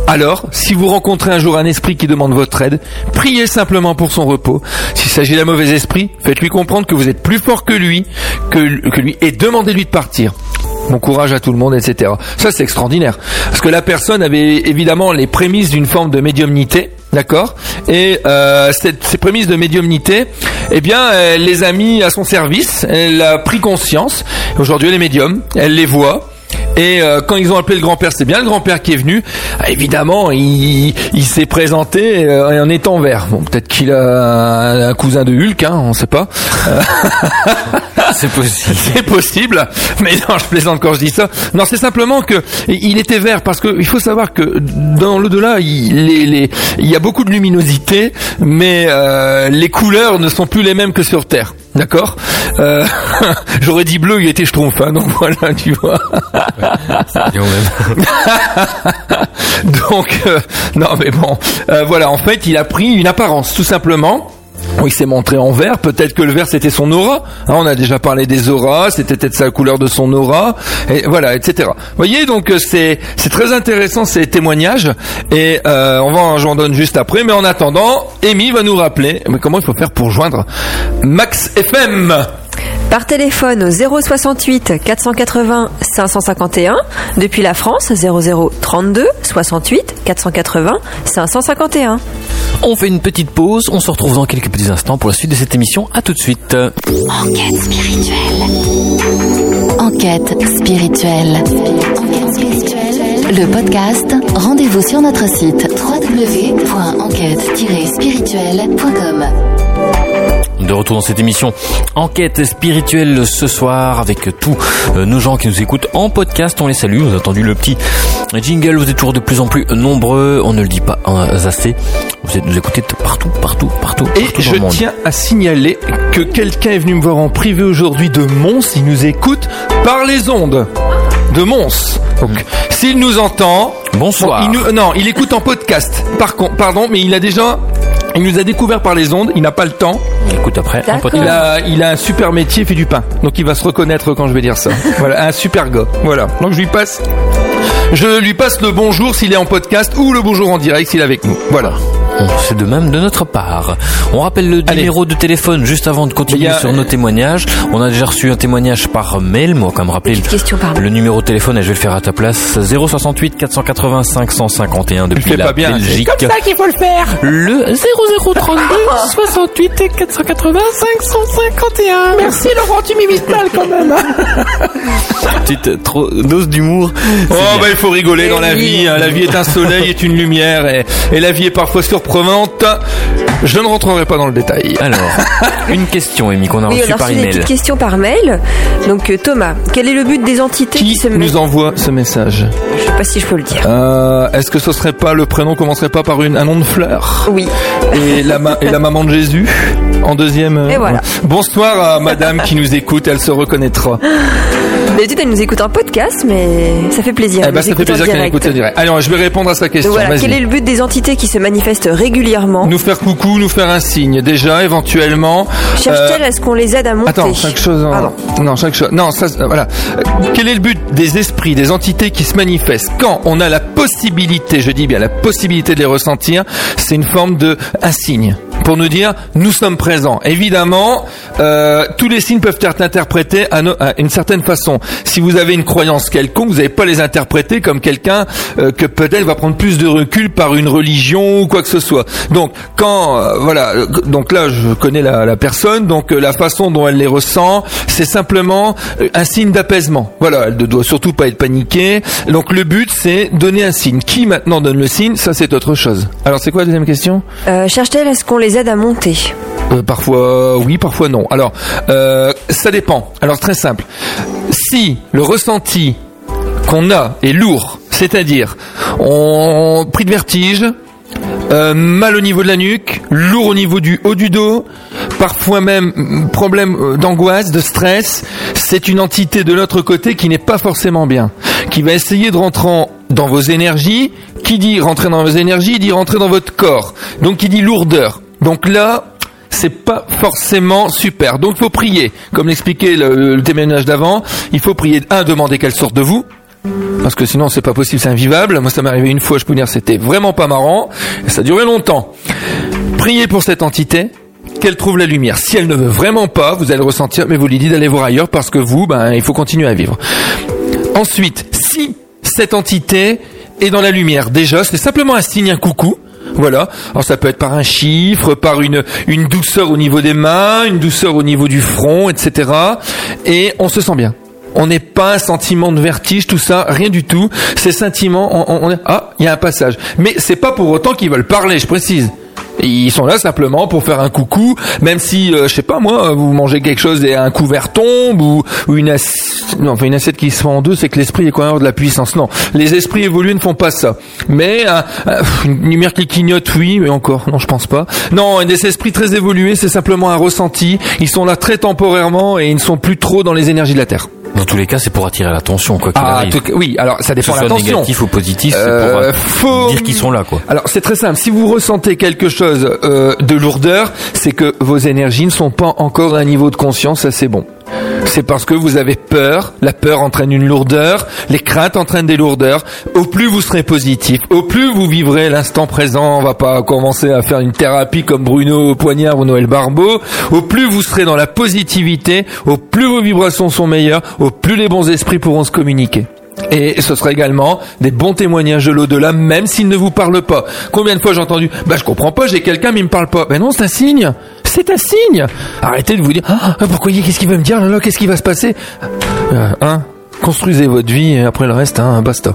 Alors, si vous rencontrez un jour un esprit qui demande votre aide, priez simplement pour son repos. S'il s'agit d'un mauvais esprit, faites-lui comprendre que vous êtes plus fort que lui, que, que lui, et demandez-lui de partir. Bon courage à tout le monde, etc. Ça, c'est extraordinaire. Parce que la personne avait évidemment les prémices d'une forme de médiumnité, d'accord? Et euh, ces prémices de médiumnité, eh bien, elle les a mis à son service, elle a pris conscience. Aujourd'hui, elle est médium, elle les voit. Et euh, quand ils ont appelé le grand-père, c'est bien le grand-père qui est venu. Ah, évidemment, il, il s'est présenté euh, en étant vert. Bon, peut-être qu'il a un, cousin de Hulk, hein, on sait pas. C'est possible. C'est possible, mais non, je plaisante quand je dis ça. Non, c'est simplement que il était vert parce que il faut savoir que dans l'au-delà, il, les- les- il y a beaucoup de luminosité, mais euh, les couleurs ne sont plus les mêmes que sur Terre. D'accord? Euh, J'aurais dit bleu, il était schtroumpf, hein, donc voilà, tu vois. Donc, euh, non, mais bon, euh, voilà, en fait, il a pris une apparence, tout simplement. Il s'est montré en vert. Peut-être que le vert c'était son aura. Hein, on a déjà parlé des auras. C'était peut-être sa couleur de son aura. Et voilà, etc. Vous voyez, donc euh, c'est c'est très intéressant ces témoignages. Et euh, on va j'en donne juste après. Mais en attendant, Amy va nous rappeler mais comment il faut faire pour joindre Max FM. Par téléphone au 068 480 551. Depuis la France, 00 32 68 480 551. On fait une petite pause. On se retrouve dans quelques petits instants pour la suite de cette émission. À tout de suite. Enquête spirituelle. Enquête spirituelle. Enquête spirituelle. Le podcast, rendez-vous sur notre site www.enquête-spirituelle.com. De retour dans cette émission Enquête spirituelle ce soir avec tous euh, nos gens qui nous écoutent en podcast. On les salue. Vous avez entendu le petit jingle. Vous êtes toujours de plus en plus nombreux. On ne le dit pas hein, assez. Vous êtes nous écoutez de partout, partout, partout, Et partout dans je le monde. tiens à signaler que quelqu'un est venu me voir en privé aujourd'hui de Mons. Il nous écoute par les ondes de Mons. Donc, s'il nous entend, Bonsoir. Bon, il nous- non, il écoute en podcast. Par contre, pardon, mais il a déjà, il nous a découvert par les ondes. Il n'a pas le temps. Écoute après. en D'accord. podcast. Il a, il a un super métier, fait du pain. Donc il va se reconnaître quand je vais dire ça. voilà, un super gars. Voilà. Donc je lui passe, je lui passe le bonjour s'il est en podcast ou le bonjour en direct s'il est avec nous. Voilà. On- C'est de même de notre part. On rappelle le Allez. numéro de téléphone juste avant de continuer a- sur nos témoignages. On a déjà reçu un témoignage par mail. Moi, quand même rappeler question mail. le numéero de téléphone et je vais le faire à ta place. 068 480 551 depuis la pas bien. Belgique. C'est comme ça qu'il faut le faire. Le 0032 68 480 551. Merci Laurent, tu m'imites mal quand même. Petite trop dose d'humour. Oh bah il faut rigoler dans la vie. hein. La vie est un soleil, est une lumière, et, et la vie est parfois surprenante. Je ne rentrerai pas dans le détail. Alors, une question, Amy, qu'on a Oui, reçue par email. petites questions par mail. Donc euh, Thomas, quel est le but des entités qui, Qui se mettent nous envoie ce message Je sais pas si je peux le dire. euh, Est-ce que ce serait pas le prénom commencerait pas par une, un nom de fleur Oui. et la, ma- et la maman de Jésus en deuxième. euh, Et voilà. Bonsoir à Madame qui nous écoute, elle se reconnaîtra. D'habitude, elle nous écoute un podcast, mais ça fait plaisir. Eh ben, nous ça fait en plaisir qu'elle écoute en direct. Alors, je vais répondre à sa question. Donc voilà, Vas-y. quel est le but des entités qui se manifestent régulièrement Nous faire coucou, nous faire un signe. Déjà, éventuellement. Cherche-t-elle euh, à ce qu'on les aide à monter Attends, chaque chose. en- Pardon. Non, chaque chose. Non, ça, euh, voilà. Euh, Quel est le but des esprits, des entités qui se manifestent quand on a la possibilité, je dis bien la possibilité de les ressentir, c'est une forme de un signe pour nous dire nous sommes présents. Évidemment, euh, tous les signes peuvent être interprétés à, une certaine façon. Si vous avez une croyance quelconque, vous n'allez pas les interpréter comme quelqu'un euh, que peut-être va prendre plus de recul par une religion ou quoi que ce soit. Donc quand euh, voilà, donc là je connais la, personne, donc la façon dont elle les ressent, c'est simplement un signe d'apaisement. Voilà, elle ne doit surtout pas être paniquée. Donc le but c'est donner un signe. Qui maintenant donne le signe? Ça c'est autre chose. Alors c'est quoi la deuxième question? Cherche-t-elle à ce qu'on les à monter euh, parfois oui, parfois non. Alors, euh, ça dépend. Alors très simple. Si le ressenti qu'on a est lourd, c'est-à-dire on pris de vertige, euh, mal au niveau de la nuque, lourd au niveau du haut du dos, parfois même mm, problème d'angoisse, de stress, c'est une entité de l'autre côté qui n'est pas forcément bien, qui va essayer de rentrer en- dans vos énergies. Qui dit rentrer dans vos énergies, dit rentrer dans votre corps. Donc qui dit lourdeur. Donc là, c'est pas forcément super. Donc il faut prier. Comme l'expliquait le, le témoignage d'avant, il faut prier. Un, demander qu'elle sorte de vous. Parce que sinon c'est pas possible, c'est invivable. Moi ça m'est arrivé une fois, je peux vous dire c'était vraiment pas marrant. Ça a duré longtemps. Priez pour cette entité, qu'elle trouve la lumière. Si elle ne veut vraiment pas, vous allez le ressentir, mais vous lui dites d'aller voir ailleurs parce que vous, ben, il faut continuer à vivre. Ensuite, si cette entité est dans la lumière, déjà, c'est simplement un signe, un coucou. Voilà. Alors ça peut être par un chiffre, par une, une douceur au niveau des mains, une douceur au niveau du front, etc. Et on se sent bien. On n'est pas un sentiment de vertige, tout ça, rien du tout. Ces sentiments, on, on- on ah, il y a un passage. Mais c'est pas pour autant qu'ils veulent parler, je précise. Ils sont là simplement pour faire un coucou, même si, euh, je sais pas moi, vous mangez quelque chose et un couvert tombe ou, une assiette, une assiette qui se fend en deux, c'est que l'esprit est quand même de la puissance. Non, les esprits évolués ne font pas ça. Mais euh, euh, une lumière qui clignote, oui, mais encore, non, je pense pas. Non, des esprits très évolués, c'est simplement un ressenti. Ils sont là très temporairement et ils ne sont plus trop dans les énergies de la terre. Dans tous les cas, c'est pour attirer l'attention, quoi qu'il Ah, arrive. tout- oui, alors ça dépend de l'attention. négatif ou positif, c'est Euh, pour euh, faut- dire qu'ils sont là, quoi. Alors c'est très simple. Si vous ressentez quelque chose euh, de lourdeur, c'est que vos énergies ne sont pas encore à un niveau de conscience assez bon. C'est parce que vous avez peur. La peur entraîne une lourdeur. Les craintes entraînent des lourdeurs. Au plus vous serez positif, au plus vous vivrez l'instant présent. On va pas commencer à faire une thérapie comme Bruno Poignard ou Noël Barbeau. Au plus vous serez dans la positivité, au plus vos vibrations sont meilleures, au plus les bons esprits pourront se communiquer. Et ce sera également des bons témoignages de l'au-delà, même s'ils ne vous parlent pas. Combien de fois j'ai entendu Bah je comprends pas, j'ai quelqu'un mais il me parle pas. Ben non, c'est un signe. C'est un signe. Arrêtez de vous dire ah pourquoi il- qu'est-ce qu'il va me dire là, là qu'est-ce qui va se passer? Euh, Hein Construisez votre vie et après le reste, hein, basta.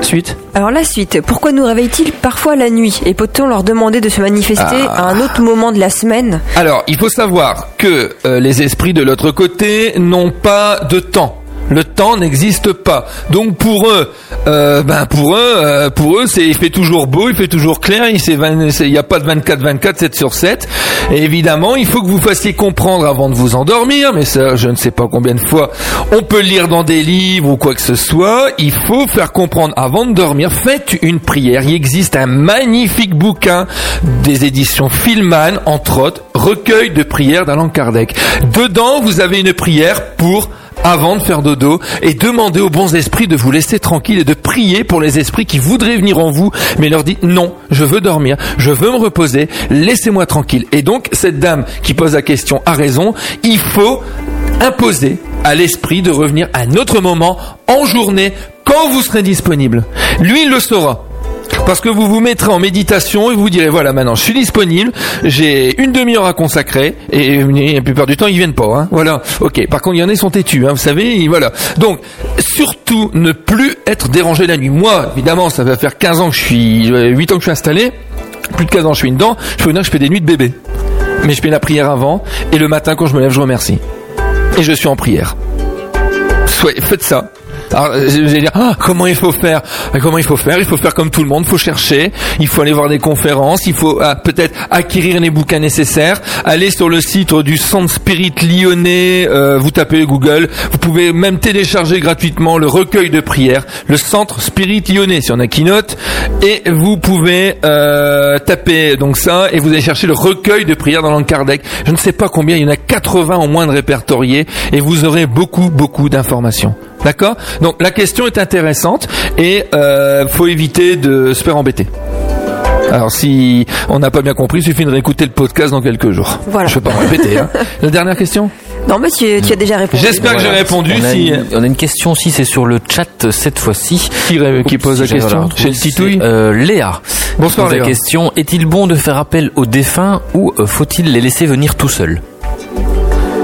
Suite. Alors la suite, pourquoi nous réveille-t-il parfois la nuit? Et peut-on leur demander de se manifester Ah. à un autre moment de la semaine? Alors, il faut savoir que euh, les esprits de l'autre côté n'ont pas de temps. Le temps n'existe pas. Donc pour eux, euh, ben pour eux, euh, pour eux, c'est il fait toujours beau, il fait toujours clair, il c'est 20 c'est- il n'y a pas de 24 24 7 sur 7. Et évidemment, il faut que vous fassiez comprendre avant de vous endormir, mais ça je ne sais pas combien de fois on peut lire dans des livres ou quoi que ce soit, il faut faire comprendre avant de dormir, faites une prière. Il existe un magnifique bouquin des éditions Filman entre autres, recueil de prières d'Alain Kardec. Dedans, vous avez une prière pour avant de faire dodo et demander aux bons esprits de vous laisser tranquille et de prier pour les esprits qui voudraient venir en vous, mais leur dit non, je veux dormir, je veux me reposer, laissez-moi tranquille. Et donc, cette dame qui pose la question a raison, il faut imposer à l'esprit de revenir à un autre moment, en journée, quand vous serez disponible. Lui, il le saura. Parce que vous vous mettrez en méditation et vous direz voilà maintenant je suis disponible, j'ai une demi-heure à consacrer et, la plupart du temps ils viennent pas. Hein, voilà. Ok. Par contre il y en a ils sont têtus. Hein, vous savez. voilà. Donc surtout ne plus être dérangé la nuit. Moi évidemment ça va faire 15 ans que je suis, euh, 8 ans que je suis installé. Plus de 15 ans je suis dedans. Je peux dire que je fais des nuits de bébé. Mais je fais la prière avant et le matin quand je me lève je remercie. Et je suis en prière. Soyez, faites ça. Alors, euh, allez dire, ah, comment il faut faire? Ah, Comment il faut faire? Il faut faire comme tout le monde, il faut chercher, il faut aller voir des conférences, il faut ah, peut-être acquérir les bouquins nécessaires, aller sur le site du Centre Spirit Lyonnais, euh, vous tapez Google, vous pouvez même télécharger gratuitement le recueil de prières, le Centre Spirit Lyonnais, si on a qui note, et vous pouvez euh, taper donc ça, et vous allez chercher le recueil de prières dans langue Kardec. Je ne sais pas combien, il y en a 80 au moins de répertoriés, et vous aurez beaucoup, beaucoup d'informations. D'accord? Donc la question est intéressante et euh, faut éviter de se faire embêter. Alors si on n'a pas bien compris, il suffit de réécouter le podcast dans quelques jours. Voilà. Je ne vais pas me répéter. Hein. La dernière question? Non, mais tu, tu as déjà répondu. J'espère que j'ai répondu. On a, Si, une, on a une question aussi, c'est sur le chat cette fois-ci. qui, ré- qui Oups, pose la question? Chez le titouille c'est, euh, Léa. Bonsoir, Pose la Léa. question est-il bon de faire appel aux défunts ou euh, faut-il les laisser venir tout seuls?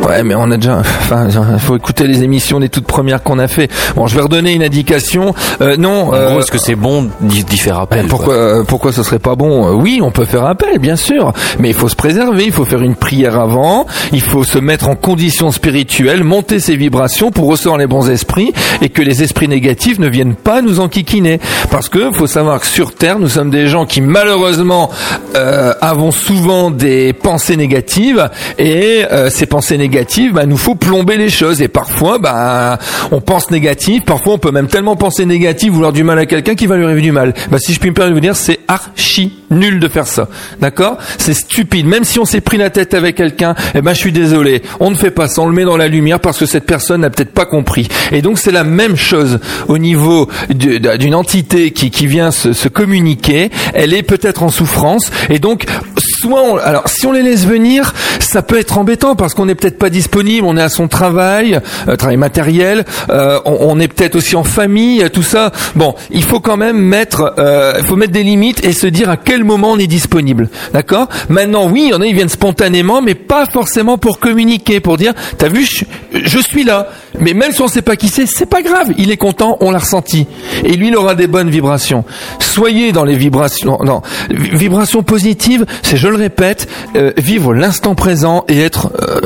Ouais, mais on a déjà. Enfin, faut écouter les émissions des toutes premières qu'on a fait. Bon, je vais redonner une indication. Euh, non. Euh, est-ce que c'est bon d'y faire appel Ben, pourquoi, euh, pourquoi ce serait pas bon? Oui, on peut faire appel, bien sûr, mais il faut se préserver, il faut faire une prière avant, il faut se mettre en condition spirituelle, monter ses vibrations pour recevoir les bons esprits et que les esprits négatifs ne viennent pas nous enquiquiner. Parce que faut savoir que sur Terre, nous sommes des gens qui malheureusement euh, avons souvent des pensées négatives et euh, ces pensées négatives, bah, nous faut plomber les choses et parfois, bah, on pense négatif, parfois on peut même tellement penser négatif, vouloir du mal à quelqu'un qui va lui arriver du mal. Bah, si je puis me permettre de vous dire, c'est archi nul de faire ça. D'accord? C'est stupide. Même si on s'est pris la tête avec quelqu'un, eh ben je suis désolé. On ne fait pas ça, on le met dans la lumière parce que cette personne n'a peut-être pas compris. Et donc c'est la même chose au niveau d'une entité qui, qui vient se, se communiquer. Elle est peut-être en souffrance et donc soit on, alors si on les laisse venir, ça peut être embêtant parce qu'on n'est peut-être pas disponible, on est à son travail, euh, travail matériel, euh, on, est peut-être aussi en famille, tout ça. Bon, il faut quand même mettre, euh, faut mettre des limites et se dire à quel moment on est disponible, d'accord? Maintenant, oui, il y en a, ils viennent spontanément, mais pas forcément pour communiquer, pour dire, t'as vu, je, suis là. Mais même si on sait pas qui c'est, c'est pas grave. Il est content, on l'a ressenti, et lui, il aura des bonnes vibrations. Soyez dans les vibrations, non, vi- vibrations positives, c'est, je le répète, vivre l'instant présent et être euh,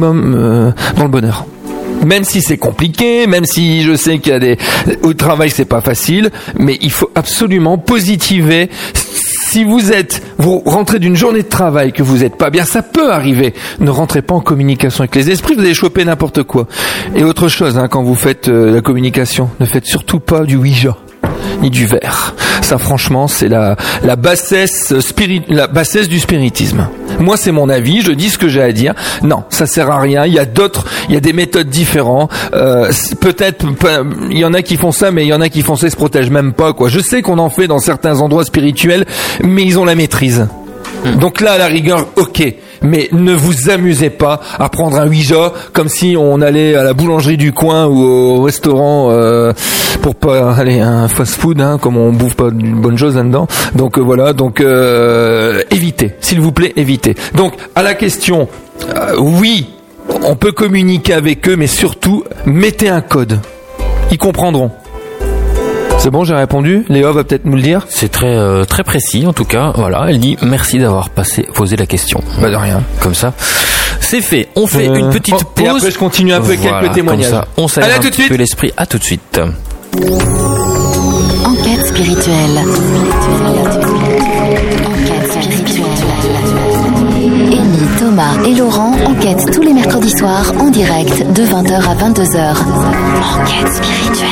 euh, dans le bonheur. Même si c'est compliqué, même si je sais qu'il y a des au travail c'est pas facile, mais il faut absolument positiver. Si vous êtes, vous rentrez d'une journée de travail que vous n'êtes pas bien, ça peut arriver. Ne rentrez pas en communication avec les esprits, vous allez choper n'importe quoi. Et autre chose, hein, quand vous faites euh, la communication, ne faites surtout pas du Ouija ni du verre. Ça, franchement, c'est la, la bassesse spirit, la bassesse du spiritisme. Moi, c'est mon avis. Je dis ce que j'ai à dire. Non, ça sert à rien. Il y a d'autres, il y a des méthodes différentes. Euh, peut-être, il y en a qui font ça, mais il y en a qui font ça, ils se protègent même pas, quoi. Je sais qu'on en fait dans certains endroits spirituels, mais ils ont la maîtrise. Donc là, à la rigueur, ok. Mais ne vous amusez pas à prendre un Ouija comme si on allait à la boulangerie du coin ou au restaurant euh, pour pas aller à un fast-food, hein, comme on bouffe pas une bonne chose là-dedans. Donc euh, voilà, donc euh, évitez, s'il vous plaît, évitez. Donc à la question, euh, oui, on peut communiquer avec eux, mais surtout mettez un code. Ils comprendront. C'est bon, j'ai répondu. Léo va peut-être nous le dire. C'est très euh, très précis en tout cas. Voilà, elle dit merci d'avoir passé posé la question. Bah de rien. Comme ça, c'est fait. On fait Euh, une petite oh, pause. et après, je continue un peu avec quelques témoignages. Comme ça, on s'aère Allez, à un tout de petit suite. peu l'esprit. À tout de suite. Enquête spirituelle. Enquête spirituelle. Amy, Thomas et Laurent enquêtent tous les mercredis soirs en direct de 20h à 22h. Enquête spirituelle.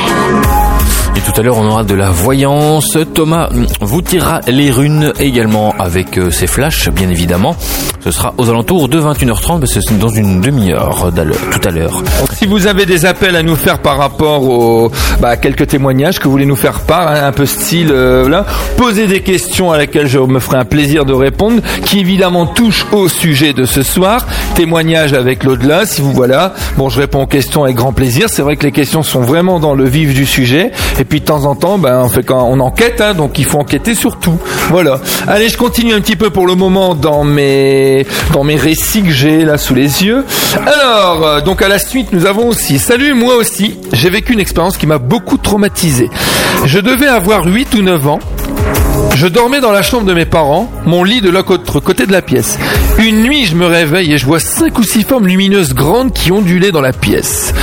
Et tout à l'heure, on aura de la voyance. Thomas vous tirera les runes également avec euh, ses flashs, bien évidemment. Ce sera aux alentours de 21h30, parce que c'est dans une demi-heure tout à l'heure. Si vous avez des appels à nous faire par rapport aux bah, quelques témoignages que vous voulez nous faire part, hein, un peu style euh, là, posez des questions à laquelle je me ferai un plaisir de répondre, qui évidemment touchent au sujet de ce soir. Témoignage avec l'au-delà, si vous voilà. Bon, je réponds aux questions avec grand plaisir. C'est vrai que les questions sont vraiment dans le vif du sujet. Et puis de temps en temps, ben on fait quand on enquête, hein, donc il faut enquêter sur tout. Voilà. Allez, je continue un petit peu pour le moment dans mes dans mes récits que j'ai là sous les yeux. Alors, euh, donc à la suite, nous avons aussi. Salut, moi aussi. J'ai vécu une expérience qui m'a beaucoup traumatisé. Je devais avoir 8 ou 9 ans. Je dormais dans la chambre de mes parents, mon lit de l'autre côté de la pièce. Une nuit, je me réveille et je vois cinq ou six formes lumineuses grandes qui ondulaient dans la pièce.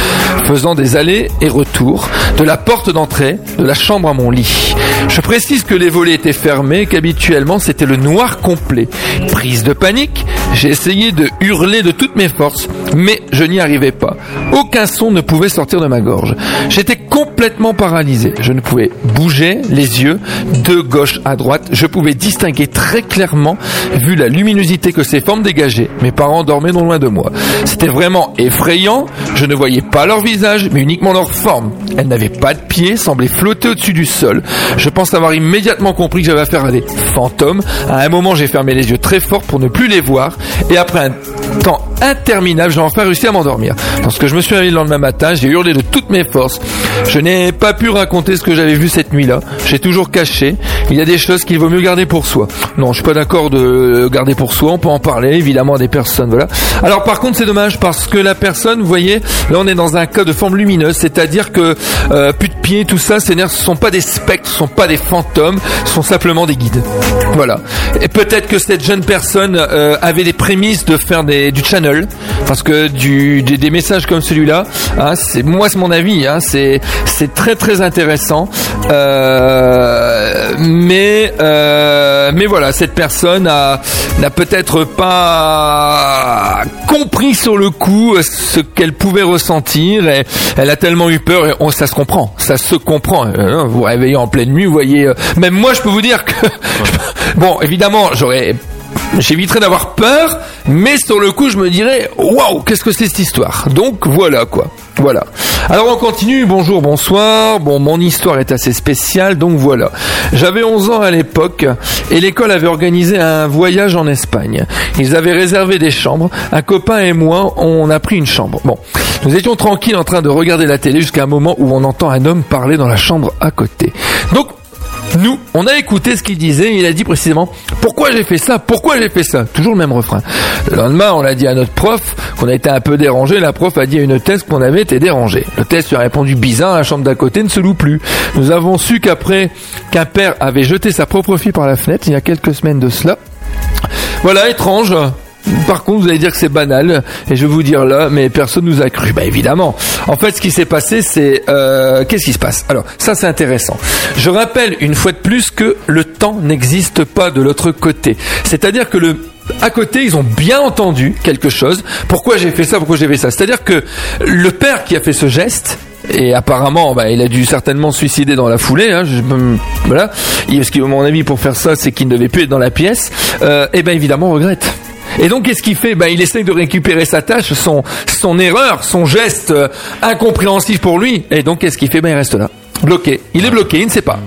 Faisant des allers et retours de la porte d'entrée de la chambre à mon lit. Je précise que les volets étaient fermés, qu'habituellement c'était le noir complet. Prise de panique, j'ai essayé de hurler de toutes mes forces, mais je n'y arrivais pas. Aucun son ne pouvait sortir de ma gorge. J'étais complètement paralysé. Je ne pouvais bouger les yeux de gauche à droite. Je pouvais distinguer très clairement, vu la luminosité que ces formes dégageaient. Mes parents dormaient non loin de moi. C'était vraiment effrayant. Je ne voyais pas leur visage, mais uniquement leur forme. Elles n'avaient pas de pieds, semblaient flotter au-dessus du sol. Je pense avoir immédiatement compris que j'avais affaire à des fantômes. À un moment, j'ai fermé les yeux très fort pour ne plus les voir. Et après un temps interminable, j'ai enfin réussi à m'endormir. Lorsque je me suis réveillé le lendemain matin, j'ai hurlé de toutes mes forces. Je n'ai pas pu raconter ce que j'avais vu cette nuit-là. J'ai toujours caché. Il y a des choses qu'il vaut mieux garder pour soi. Non, je suis pas d'accord de garder pour soi. On peut en parler, évidemment, à des personnes. Voilà. Alors, par contre, c'est dommage parce que la personne, vous voyez, là, on est dans un cas de forme lumineuse, c'est-à-dire que euh, plus de pieds, tout ça, ce ne sont pas des spectres, ce sont pas des fantômes, ce sont simplement des guides. Voilà. Et peut-être que cette jeune personne euh, avait des prémices de faire des, du channel, parce que des, messages comme celui-là, hein, c'est moi, c'est mon avis, hein, c'est c'est très très intéressant. Euh, mais euh, mais voilà, cette personne a n'a peut-être pas compris sur le coup ce qu'elle pouvait ressentir. Et elle a tellement eu peur. Ça se comprend, ça se comprend. Vous vous réveillez en pleine nuit, vous voyez. euh, même moi, je peux vous dire que bon, évidemment, j'aurais J'éviterais d'avoir peur, mais sur le coup, je me dirais, waouh, qu'est-ce que c'est cette histoire? Donc voilà quoi. Voilà. Alors on continue, bonjour, bonsoir. Bon, mon histoire est assez spéciale, donc voilà. J'avais 11 ans à l'époque et l'école avait organisé un voyage en Espagne. Ils avaient réservé des chambres. Un copain et moi, on a pris une chambre. Bon, nous étions tranquilles en train de regarder la télé jusqu'à un moment où on entend un homme parler dans la chambre à côté. Donc nous, on a écouté ce qu'il disait, il a dit précisément pourquoi j'ai fait ça, pourquoi j'ai fait ça? Toujours le même refrain. Le lendemain, on l'a dit à notre prof qu'on a été un peu dérangé. La prof a dit à une thèse qu'on avait été dérangé. Le test lui a répondu bizarre, la chambre d'à côté ne se loue plus. Nous avons su qu'après qu'un père avait jeté sa propre fille par la fenêtre il y a quelques semaines de cela. Voilà, étrange. Par contre, vous allez dire que c'est banal, et je vais vous dire là, mais personne nous a cru. Bah évidemment. En fait, ce qui s'est passé, c'est euh, qu'est-ce qui se passe? Alors, ça c'est intéressant. Je rappelle une fois de plus que le temps n'existe pas de l'autre côté. C'est-à-dire que le à côté, ils ont bien entendu quelque chose. Pourquoi j'ai fait ça? Pourquoi j'ai fait ça? C'est-à-dire que le père qui a fait ce geste, et apparemment, bah, il a dû certainement se suicider dans la foulée. Hein, je, voilà. Et Parce que, à mon avis, pour faire ça, c'est qu'il ne devait plus être dans la pièce. Euh, et ben évidemment, on regrette. Et donc, qu'est-ce qu'il fait? Ben, Il essaye de récupérer sa tâche, son, son erreur, son geste euh, incompréhensif pour lui. Et donc, qu'est-ce qu'il fait? Ben, Il reste là, bloqué. Il est bloqué, il ne sait pas.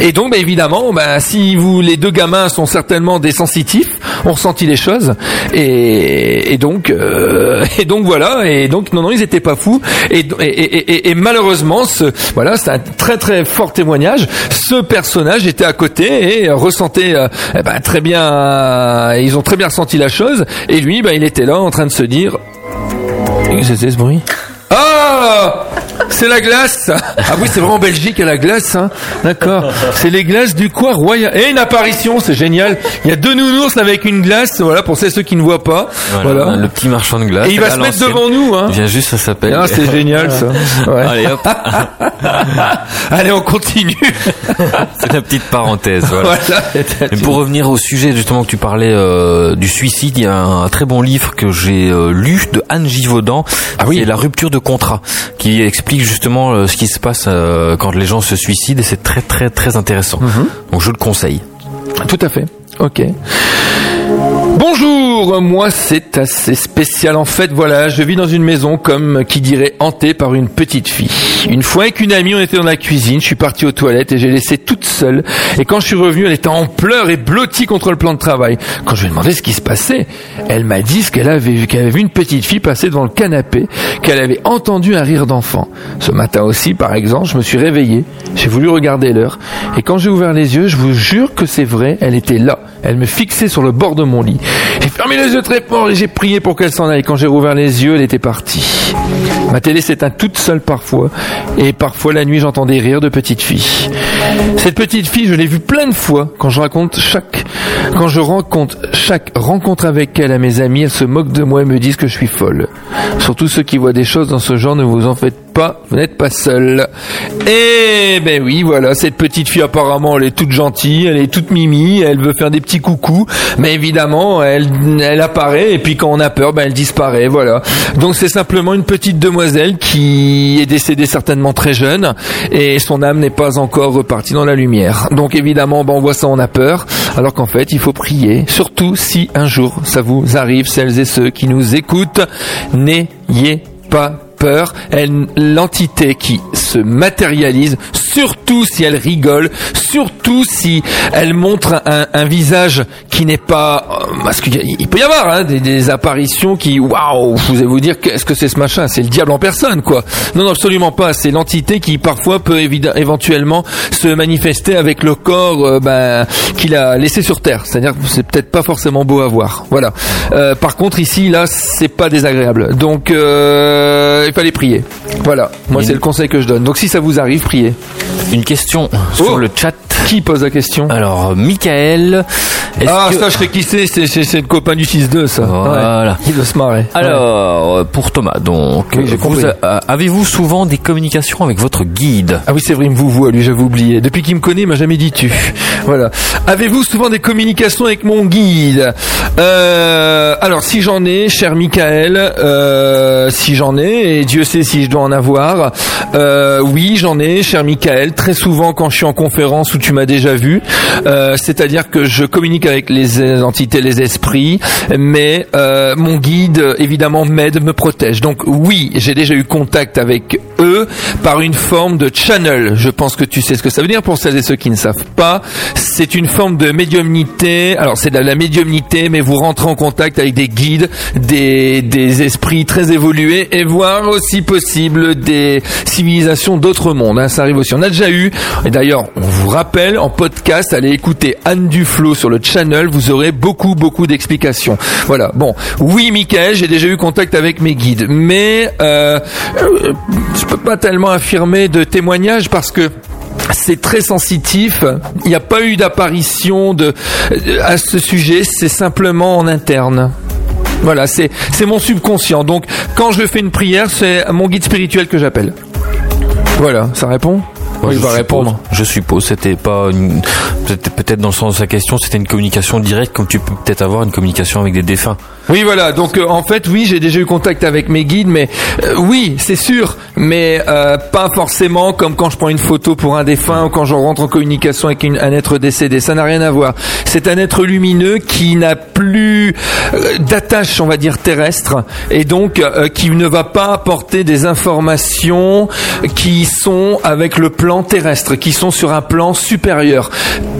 Et donc, ben, évidemment, ben, si vous, les deux gamins sont certainement des sensitifs, ont ressenti les choses, et, et donc, euh, et donc voilà, et donc non, non, ils étaient pas fous, et, et, et, malheureusement, ce, voilà, c'est un très très fort témoignage. Ce personnage était à côté et ressentait euh, eh ben, très bien, ils ont très bien ressenti la chose, et lui, ben, il était là en train de se dire, c'est ce bruit? Ah C'est la glace Ah oui, c'est vraiment en Belgique, il y a la glace, hein D'accord. C'est les glaces du quoi royal. Et une apparition, c'est génial. Il y a deux nounours avec une glace, voilà, pour ceux qui ne voient pas. Voilà, Voilà. le petit marchand de glace. Et il va à se mettre devant nous, hein Il vient juste, ça s'appelle. Ah, c'est génial, ça. Ouais. Allez hop, Allez, on continue. c'est la petite parenthèse. Voilà. Voilà. Mais pour revenir au sujet justement que tu parlais euh, du suicide, il y a un, très bon livre que j'ai euh, lu de Anne Givaudan, Ah oui. qui est La rupture de contrat, qui explique justement euh, ce qui se passe euh, quand les gens se suicident et c'est très très très intéressant. Mhm. Donc je le conseille. Tout à fait. Ok. Bonjour, moi c'est assez spécial en fait, voilà, je vis dans une maison comme qui dirait hantée par une petite fille. Une fois avec une amie, on était dans la cuisine, je suis parti aux toilettes et j'ai laissé toute seule. Et quand je suis revenu, elle était en pleurs et blottie contre le plan de travail. Quand je lui ai demandé ce qui se passait, elle m'a dit ce qu'elle avait vu, qu'elle avait vu une petite fille passer devant le canapé, qu'elle avait entendu un rire d'enfant. Ce matin aussi, par exemple, je me suis réveillé, j'ai voulu regarder l'heure, et quand j'ai ouvert les yeux, je vous jure que c'est vrai, elle était là. Elle me fixait sur le bord de mon lit. Fermé les yeux très fort et j'ai prié pour qu'elle s'en aille. Quand j'ai rouvert les yeux, elle était partie. Ma télé s'éteint toute seule parfois, et parfois la nuit j'entends des rires de petites filles. Cette petite fille, je l'ai vue plein de fois quand je raconte chaque, Quand je rencontre chaque rencontre avec elle à mes amis, elle se moque de moi et me disent que je suis folle. Surtout ceux qui voient des choses dans ce genre, ne vous en faites pas, vous n'êtes pas seul. Et ben oui, voilà, cette petite fille apparemment, elle est toute gentille, elle est toute mimi, elle veut faire des petits coucous, mais évidemment, elle, elle apparaît. Et puis quand on a peur, ben elle disparaît, voilà. Donc c'est simplement une petite demoiselle qui est décédée certainement très jeune et son âme n'est pas encore repartie dans la lumière. Donc évidemment, ben on voit ça, on a peur, alors qu'en fait, il faut prier, surtout si un jour ça vous arrive, celles et ceux qui nous écoutent, n'ayez pas peur, elle, l'entité qui se matérialise, surtout si elle rigole, surtout si elle montre un, un visage qui n'est pas, euh, parce qu'il peut y avoir hein, des, des apparitions qui, waouh, vous allez vous dire qu'est-ce que c'est ce machin, c'est le diable en personne quoi. Non, absolument pas. C'est l'entité qui parfois peut éventuellement se manifester avec le corps euh, ben, qu'il a laissé sur terre. C'est-à-dire c'est peut-être pas forcément beau à voir. Voilà. Euh, par contre ici, là, c'est pas désagréable. Donc euh, fallait prier. Voilà. Moi, Une- c'est le conseil que je donne. Donc si ça vous arrive, priez. Une question sur Oh. le chat. Qui pose la question Alors, Michael. Ah, que- ça, je serais qui c'est C'est le copain du 6-2, ça. Voilà. Ouais. Il doit se marrer. Alors, euh, pour Thomas, donc, Oui, j'ai vous compris. a- avez-vous souvent des communications avec votre guide? Ah oui, c'est vrai, il me vous voit, lui, j'avais oublié. Depuis qu'il me connaît, il m'a jamais dit tu. Voilà. Avez-vous souvent des communications avec mon guide? Euh, Alors, si j'en ai, cher Michael, euh, si j'en ai, et Dieu sait si je dois en avoir, euh, oui, j'en ai, cher Michael, très souvent quand je suis en conférence où tu m'as déjà vu, euh, c'est-à-dire que je communique avec les entités, les esprits, mais euh, mon guide, évidemment, m'aide, me protège. Donc oui, j'ai déjà eu contact avec eux par une forme de channel. Je pense que tu sais ce que ça veut dire pour celles et ceux qui ne savent pas. C'est une forme de médiumnité. Alors c'est de la médiumnité, mais vous rentrez en contact avec des guides, des, des esprits très évolués et voire aussi possible des civilisations d'autres mondes. hein. Ça arrive aussi. On a déjà eu, et d'ailleurs on vous rappelle en podcast, allez écouter Anne Duflo sur le channel, vous aurez beaucoup beaucoup d'explications. Voilà. Bon, oui, Michael, j'ai déjà eu contact avec mes guides, mais euh, euh, je peux pas tellement affirmer de témoignage parce que c'est très sensitif. Il n'y a pas eu d'apparition de à ce sujet. C'est simplement en interne. Voilà, c'est mon subconscient. Donc, quand je fais une prière, c'est mon guide spirituel que j'appelle. Voilà, ça répond? Moi, il je va suppose- répondre. Je suppose, c'était pas une, peut-être dans le sens de sa question, c'était une communication directe, comme tu peux peut-être avoir une communication avec des défunts. Oui, voilà. Donc, euh, en fait, oui, j'ai déjà eu contact avec mes guides, mais euh, oui, c'est sûr, mais euh, pas forcément comme quand je prends une photo pour un défunt ou quand je rentre en communication avec une- un être décédé. Ça n'a rien à voir. C'est un être lumineux qui n'a plus euh, d'attache, on va dire terrestre, et donc euh, qui ne va pas apporter des informations qui sont avec le plan terrestre, qui sont sur un plan supérieur.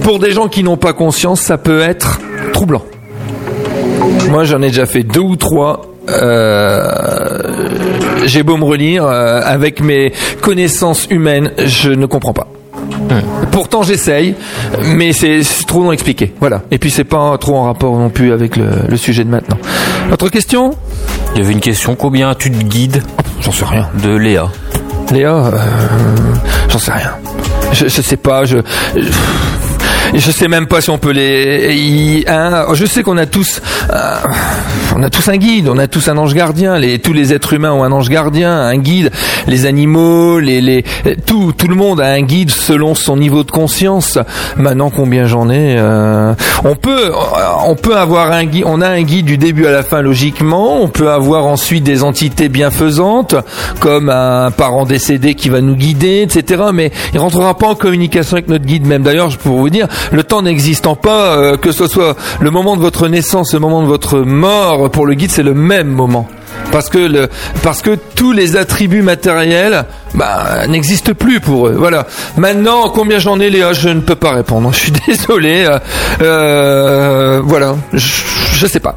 Pour des gens qui n'ont pas conscience, ça peut être troublant. Moi, j'en ai déjà fait deux ou trois. Euh, J'ai beau me relire, euh, avec mes connaissances humaines, je ne comprends pas. Pourtant, j'essaye, mais c'est trop long à expliquer. Voilà. Et puis, c'est pas trop en rapport non plus avec le, le sujet de maintenant. Autre question? Il y avait une question, combien as-tu de guides? J'en sais rien. de Léa Léa, euh, j'en sais rien. Je, je sais pas. Je, je sais même pas si on peut les. hein, je sais qu'on a tous, euh, on a tous un guide, on a tous un ange gardien. Les, tous les êtres humains ont un ange gardien, un guide. Les animaux, les, les, tout, le monde a un guide selon son niveau de conscience. Maintenant, combien j'en ai euh, On peut, on peut avoir un guide. On a un guide du début à la fin logiquement. On peut avoir ensuite des entités bienfaisantes, comme un parent décédé qui va nous guider, etc. Mais il rentrera pas en communication avec notre guide même. D'ailleurs, je pour vous dire, le temps n'existant pas, euh, que ce soit le moment de votre naissance, le moment de votre mort, pour le guide, c'est le même moment. Parce que tous les attributs matériels bah, n'existent plus pour eux. Voilà. Maintenant, combien j'en ai, Léa Je ne peux pas répondre. Je suis désolé. euh, euh, voilà. Je, je sais pas.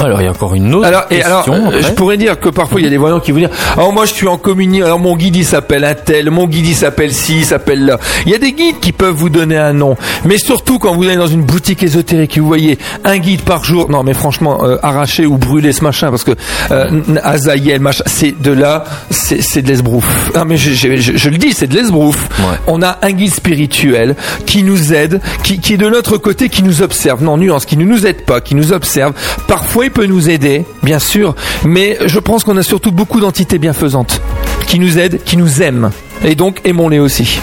Alors, il y a encore une autre Alors, et question. alors, euh, après. je pourrais dire que parfois il y a des voyants qui vont dire, alors moi je suis en communion, alors mon guide il s'appelle un tel, mon guide il s'appelle ci, il s'appelle là. Il y a des guides qui peuvent vous donner un nom, mais surtout quand vous allez dans une boutique ésotérique et vous voyez un guide par jour, non mais franchement, euh, arracher ou brûler ce machin, parce que euh, Azaïel, machin, c'est de là, c'est c'est de l'esbrouf. Non mais je, je- je- je le dis, c'est de l'esbrouf. Ouais. On a un guide spirituel qui nous aide, qui, qui est de l'autre côté, qui nous observe. Non, nuance, qui ne nous aide pas, qui nous observe. Parfois, peut nous aider, bien sûr, mais je pense qu'on a surtout beaucoup d'entités bienfaisantes qui nous aident, qui nous aiment. Et donc, aimons-les aussi.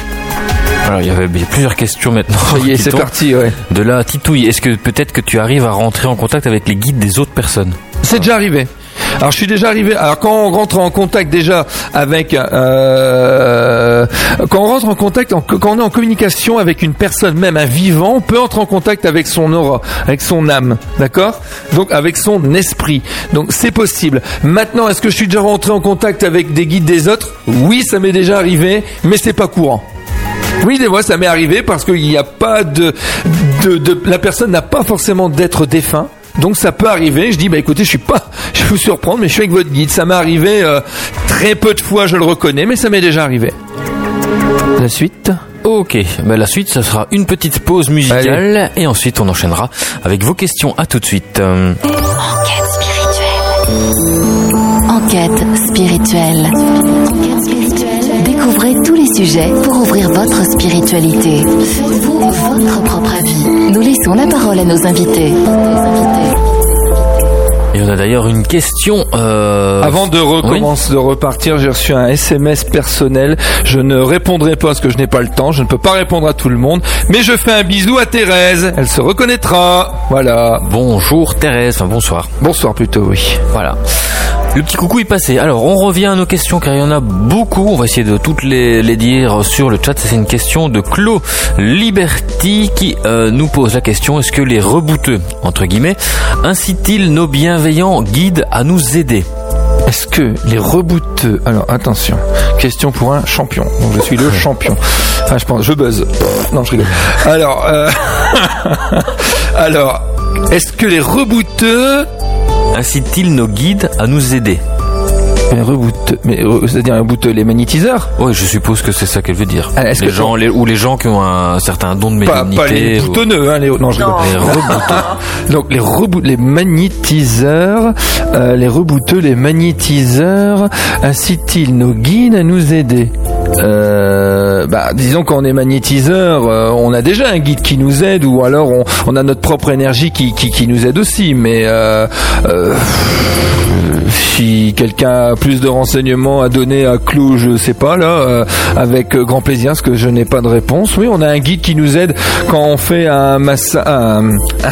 Alors, il y avait plusieurs questions maintenant. Ça y est, qui c'est parti, ouais. De la titouille, est-ce que peut-être que tu arrives à rentrer en contact avec les guides des autres personnes? C'est déjà arrivé. Alors je suis déjà arrivé. Alors quand on rentre en contact déjà avec, euh, quand on rentre en contact, quand on est en communication avec une personne, même un vivant, on peut entrer en contact avec son aura, avec son âme, d'accord? Donc avec son esprit. Donc c'est possible. Maintenant, est-ce que je suis déjà rentré en contact avec des guides des autres? Oui, ça m'est déjà arrivé, mais c'est pas courant. Oui, des fois, ça m'est arrivé parce qu'il n'y a pas de, de, de- la personne n'a pas forcément d'être défunt. Donc ça peut arriver. Je dis bah écoutez, je suis pas, je vais vous surprendre, mais je suis avec votre guide. Ça m'est arrivé euh, très peu de fois, je le reconnais, mais ça m'est déjà arrivé. La suite. Ok, ben la suite, ça sera une petite pause musicale et ensuite on enchaînera avec vos questions. À tout de suite. Euh, Enquête spirituelle. Enquête spirituelle. Découvrez tous les sujets pour ouvrir votre spiritualité. Faites-vous votre propre avis. Nous laissons la parole à nos invités. Et on a d'ailleurs une question. Euh, Avant de recommencer, de repartir, j'ai reçu un SMS personnel. Je ne répondrai pas parce que je n'ai pas le temps. Je ne peux pas répondre à tout le monde, mais je fais un bisou à Thérèse. Elle se reconnaîtra. Voilà. Bonjour Thérèse, enfin bonsoir. Bonsoir plutôt, oui. Voilà. Le petit coucou est passé. Alors, on revient à nos questions car il y en a beaucoup. On va essayer de toutes les, les dire sur le chat. C'est une question de Clo Liberty qui euh, nous pose la question est-ce que les rebouteux, entre guillemets, incitent-ils nos bienveillants guides à nous aider? Est-ce que les rebouteux... Alors attention, question pour un champion. Donc je suis le champion. Enfin je pense, je buzz. Non je rigole. Alors, euh, alors, est-ce que les rebouteux... Incitent-ils nos guides à nous aider Les rebouteux, mais euh, c'est-à-dire les rebouteux, les magnétiseurs Oui, je suppose que c'est ça qu'elle veut dire. Ah, les que- gens, les- ou les gens qui ont un certain don de médiumnité. pas les ou- boutonneux, hein, les... Non je. Les rebouteux. Donc les rebout, les magnétiseurs, euh, les rebouteux, les magnétiseurs, incitent-ils nos guides à nous aider euh, bah, disons qu'on est magnétiseur, euh, on a déjà un guide qui nous aide, ou alors on, a notre propre énergie qui, qui, qui nous aide aussi. Mais euh, euh, si quelqu'un a plus de renseignements à donner à Clou, je sais pas là, euh, avec grand plaisir, parce que je n'ai pas de réponse. Oui, on a un guide qui nous aide quand on fait un,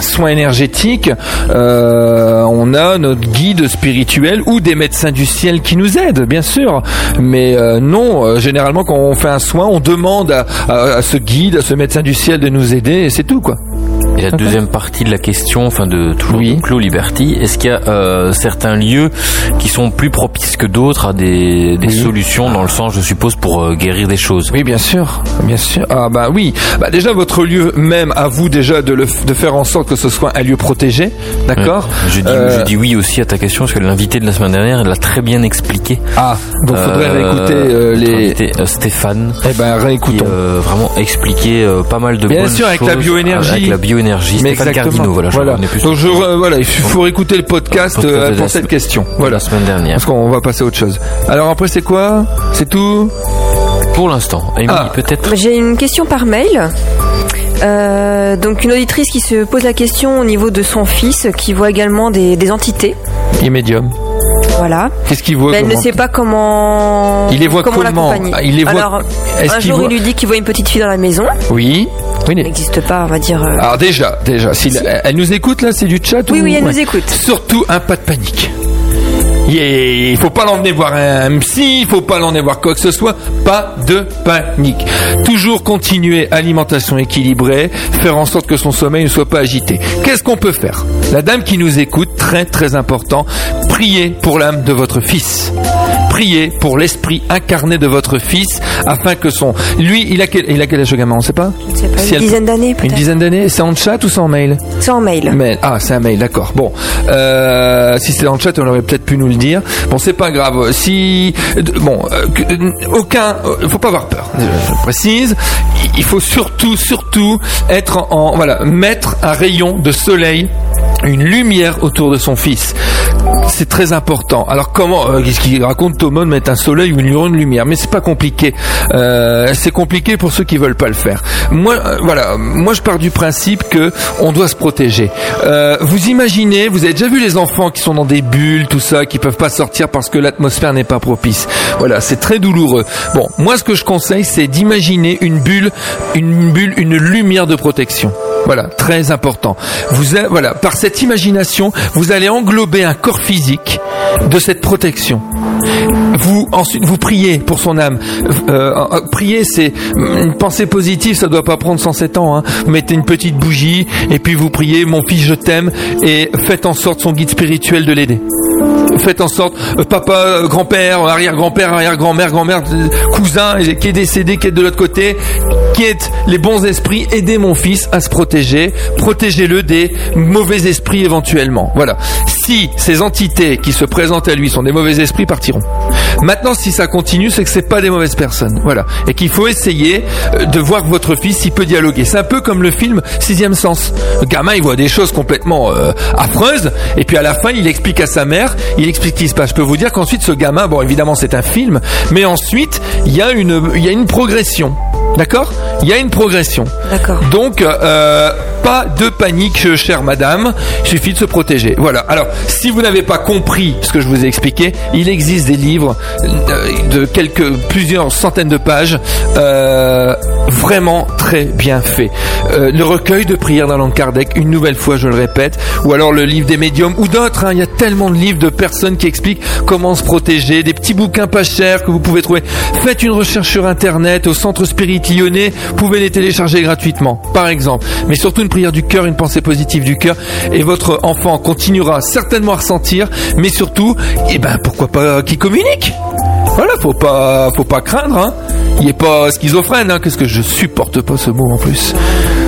soin énergétique. euh, on a notre guide spirituel ou des médecins du ciel qui nous aident, bien sûr. Mais euh, non, généralement quand on fait un soin, on demande à, à- à ce guide, à ce médecin du ciel de nous aider, et c'est tout quoi. Et la deuxième partie de la question, enfin de toujours Oui. de Clos Liberty, est-ce qu'il y a euh, certains lieux qui sont plus propices que d'autres à des, des Oui. solutions dans le sens, je suppose, pour euh, guérir des choses? Oui, bien sûr, bien sûr. Ah bah oui. Bah déjà votre lieu même à vous déjà de le de faire en sorte que ce soit un lieu protégé, d'accord? Je dis, Euh, je dis oui aussi à ta question parce que l'invité de la semaine dernière, l'a très bien expliqué. Ah, donc faudrait Euh, réécouter euh, les. invité, Stéphane. Eh ben Qui réécoutons. euh, vraiment expliqué euh, pas mal de Bien bonnes sûr, avec la bioénergie. Avec la bioénergie. Mais Stéphane exactement. Cardino, voilà. je voilà. plus Donc je voilà, il faut écouter le podcast Podcast euh, pour la cette semaine- question. Voilà. la semaine dernière. Parce qu'on va passer à autre chose. Alors après c'est quoi? C'est tout? Pour l'instant, Amy, Ah. peut-être? J'ai une question par mail. Euh, donc une auditrice qui se pose la question au niveau de son fils qui voit également des, des entités. Il est médium. Voilà. Qu'est-ce qu'il voit Mais elle ne sait pas comment Il les voit comment il les voit- Alors un jour voit- il lui dit qu'il voit une petite fille dans la maison. Oui. Oui. N'existe pas, on va dire. euh, Alors déjà, déjà, s'il- elle nous écoute là, c'est du chat Oui, ou- oui, elle ouais. nous écoute. Surtout un pas de panique. Yeah, il faut pas l'emmener voir un psy, il faut pas l'emmener voir quoi que ce soit, pas de panique. Toujours continuer alimentation équilibrée, faire en sorte que son sommeil ne soit pas agité. Qu'est-ce qu'on peut faire? La dame qui nous écoute, très très important, priez pour l'âme de votre fils. Priez pour l'esprit incarné de votre fils afin que son. Lui, il a quel, il a quel âge le gamin On sait pas? Je ne sais pas, Si une elle- dizaine d'années Une dizaine d'années C'est en chat ou c'est en mail? C'est en mail. Mail. Ah, c'est un mail, d'accord. Bon, euh, si c'était dans le chat, on aurait peut-être pu nous le dire. Bon, c'est pas grave. Si bon, euh, euh, aucun, euh, faut pas avoir peur. Je, je précise. Il faut surtout, surtout être en, en- voilà, mettre un rayon de soleil, une lumière autour de son fils. C'est très important. Alors comment euh, Qu'est-ce qu'il raconte De mettre un soleil ou une lumière Mais c'est pas compliqué. Euh, c'est compliqué pour ceux qui veulent pas le faire. Moi, euh, voilà. Moi, je pars du principe que on doit se protéger. Euh, vous imaginez Vous avez déjà vu les enfants qui sont dans des bulles, tout ça, qui peuvent pas sortir parce que l'atmosphère n'est pas propice. Voilà, c'est très douloureux. Bon, moi, ce que je conseille, c'est d'imaginer une bulle, une bulle, une lumière de protection. Voilà, très important. Vous, voilà, par cette imagination, vous allez englober un corps physique de cette protection. Vous ensuite vous priez pour son âme. Euh, euh, prier, c'est une pensée positive. Ça doit pas prendre 107 ans. Hein. Vous mettez une petite bougie et puis vous priez, mon fils, je t'aime, et faites en sorte son guide spirituel de l'aider. Faites en sorte, euh, papa, euh, grand-père, arrière-grand-père, arrière-grand-mère, grand-mère, cousin qui est décédé, qui est de l'autre côté, qui est les bons esprits, aidez mon fils à se protéger, protégez-le des mauvais esprits éventuellement. Voilà. Si ces entités qui se présentent à lui sont des mauvais esprits, partiront. Maintenant, si ça continue, c'est que c'est pas des mauvaises personnes. Voilà. Et qu'il faut essayer euh, de voir que votre fils, il peut dialoguer. C'est un peu comme le film Sixième Sens. Le gamin, il voit des choses complètement euh, affreuses, et puis à la fin, il explique à sa mère, il explique ce qui se passe. Je peux vous dire qu'ensuite, ce gamin, bon, évidemment, c'est un film, mais ensuite, il y a une, il y a une progression. D'accord? Il y a une progression. D'accord. Donc, euh, pas de panique, euh, chère madame. Il suffit de se protéger. Voilà. Alors, si vous n'avez pas compris ce que je vous ai expliqué, il existe des livres euh, de quelques, plusieurs centaines de pages, euh, vraiment très bien faits. Le recueil de prières d'Alain Kardec, une nouvelle fois, je le répète, ou alors le livre des médiums, ou d'autres. hein. Il y a tellement de livres de personnes qui expliquent comment se protéger, des petits bouquins pas chers que vous pouvez trouver. Faites une recherche sur Internet, au Centre Spirit Lyonnais, vous pouvez les télécharger gratuitement, par exemple. Mais surtout une prière du cœur, une pensée positive du cœur, et votre enfant continuera certainement à ressentir, mais surtout, eh ben pourquoi pas qu'il communique voilà, faut pas, faut pas craindre. Hein. Il est pas schizophrène. Hein. Qu'est-ce que je supporte pas ce mot en plus.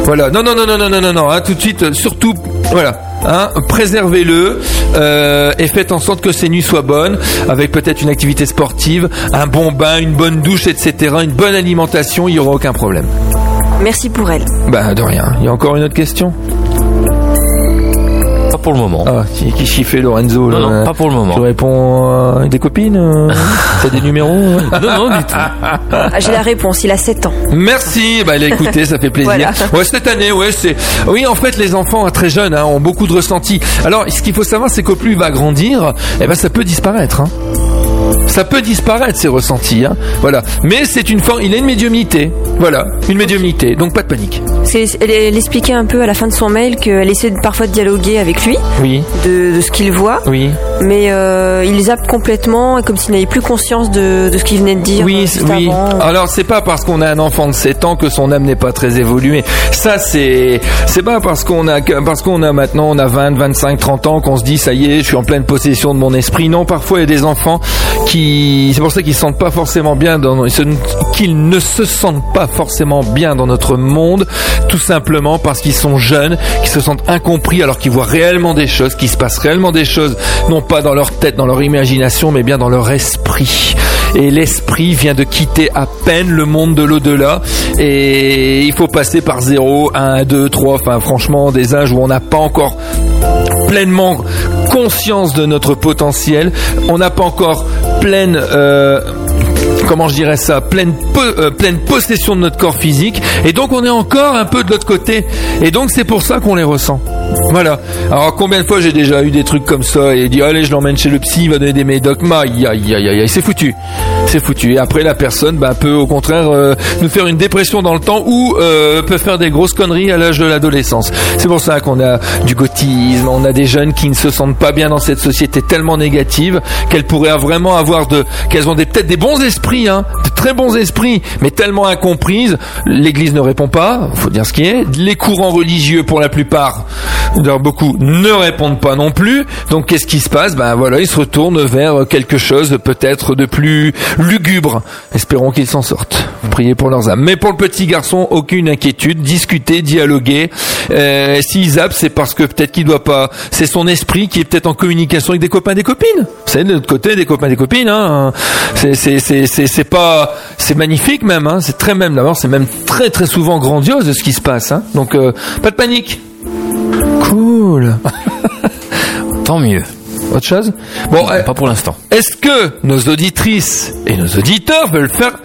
Voilà. Non, non, non, non, non, non, non, non. Hein, tout de suite, surtout, voilà. Hein, préservez-le euh, et faites en sorte que ces nuits soient bonnes, avec peut-être une activité sportive, un bon bain, une bonne douche, etc., une bonne alimentation. Il y aura aucun problème. Merci pour elle. Bah de rien. Il y a encore une autre question? Pas pour le moment. Ah, qui, qui chiffait Lorenzo Non, là. non, pas pour le moment. Tu réponds euh, des copines euh, T'as des numéros Non, non, du tout. Ah, J'ai la réponse, il a 7 ans. Merci, bah écoutez, ça fait plaisir. Voilà. Ouais, cette année, ouais, c'est. Oui, en fait, les enfants euh, très jeunes hein, ont beaucoup de ressentis. Alors, ce qu'il faut savoir, c'est qu'au plus il va grandir, eh ben, ça peut disparaître. Hein. Ça peut disparaître ces ressentis, hein. voilà. Mais c'est une forme, il a une médiumnité, voilà, une médiumnité, donc pas de panique. Elle, expliquait un peu à la fin de son mail qu'elle essaie parfois de dialoguer avec lui, Oui, de, de ce qu'il voit, oui, mais euh, il zappe complètement, comme s'il n'avait plus conscience de, de ce qu'il venait de dire. oui, euh, juste oui. avant. Alors c'est pas parce qu'on a un enfant de 7 ans que son âme n'est pas très évoluée. Ça c'est, c'est pas parce qu'on a, parce qu'on a maintenant, on a 20, 25, 30 ans qu'on se dit ça y est, je suis en pleine possession de mon esprit. Non, parfois il y a des enfants qui, c'est pour ça qu'ils se sentent pas forcément bien dans, qu'ils ne se sentent pas forcément bien dans notre monde, tout simplement parce qu'ils sont jeunes, qu'ils se sentent incompris alors qu'ils voient réellement des choses, qu'il se passe réellement des choses, non pas dans leur tête, dans leur imagination, mais bien dans leur esprit. Et l'esprit vient de quitter à peine le monde de l'au-delà. Et il faut passer par 0, 1, 2, 3, enfin franchement des âges où on n'a pas encore pleinement conscience de notre potentiel. On n'a pas encore pleine... euh, comment je dirais ça, euh, pleine possession de notre corps physique, et donc on est encore un peu de l'autre côté, et donc c'est pour ça qu'on les ressent. Voilà. Alors combien de fois j'ai déjà eu des trucs comme ça et dit allez je l'emmène chez le psy, il va donner des médocs, aïe aïe c'est foutu, c'est foutu. Et après la personne bah, peut au contraire euh, nous faire une dépression dans le temps ou euh, peut faire des grosses conneries à l'âge de l'adolescence. C'est pour ça qu'on a du gothisme, on a des jeunes qui ne se sentent pas bien dans cette société tellement négative qu'elles pourraient vraiment avoir de, qu'elles ont peut-être des bons esprits, hein, très bons esprits, mais tellement incomprises. L'Église ne répond pas, faut dire ce qui est. Les courants religieux, pour la plupart, d'ailleurs beaucoup, ne répondent pas non plus. Donc qu'est-ce qui se passe? Ben voilà, ils se retournent vers quelque chose peut-être de plus lugubre. Espérons qu'ils s'en sortent. Priez pour leurs âmes. Mais pour le petit garçon, aucune inquiétude. Discuter, dialoguer. Euh, S'il zappe, c'est parce que peut-être qu'il doit pas. C'est son esprit qui est peut-être en communication avec des copains, des copines. Savez, de l'autre côté, des copains, des copines. Hein. C'est c'est c'est c'est c'est pas. C'est magnifique même. Hein. C'est très même. D'abord, c'est même très très souvent grandiose ce qui se passe. Hein. Donc euh, pas de panique. Cool. Tant mieux. Autre chose? Bon, euh, Pas pour l'instant. est-ce que nos auditrices et nos auditeurs veulent faire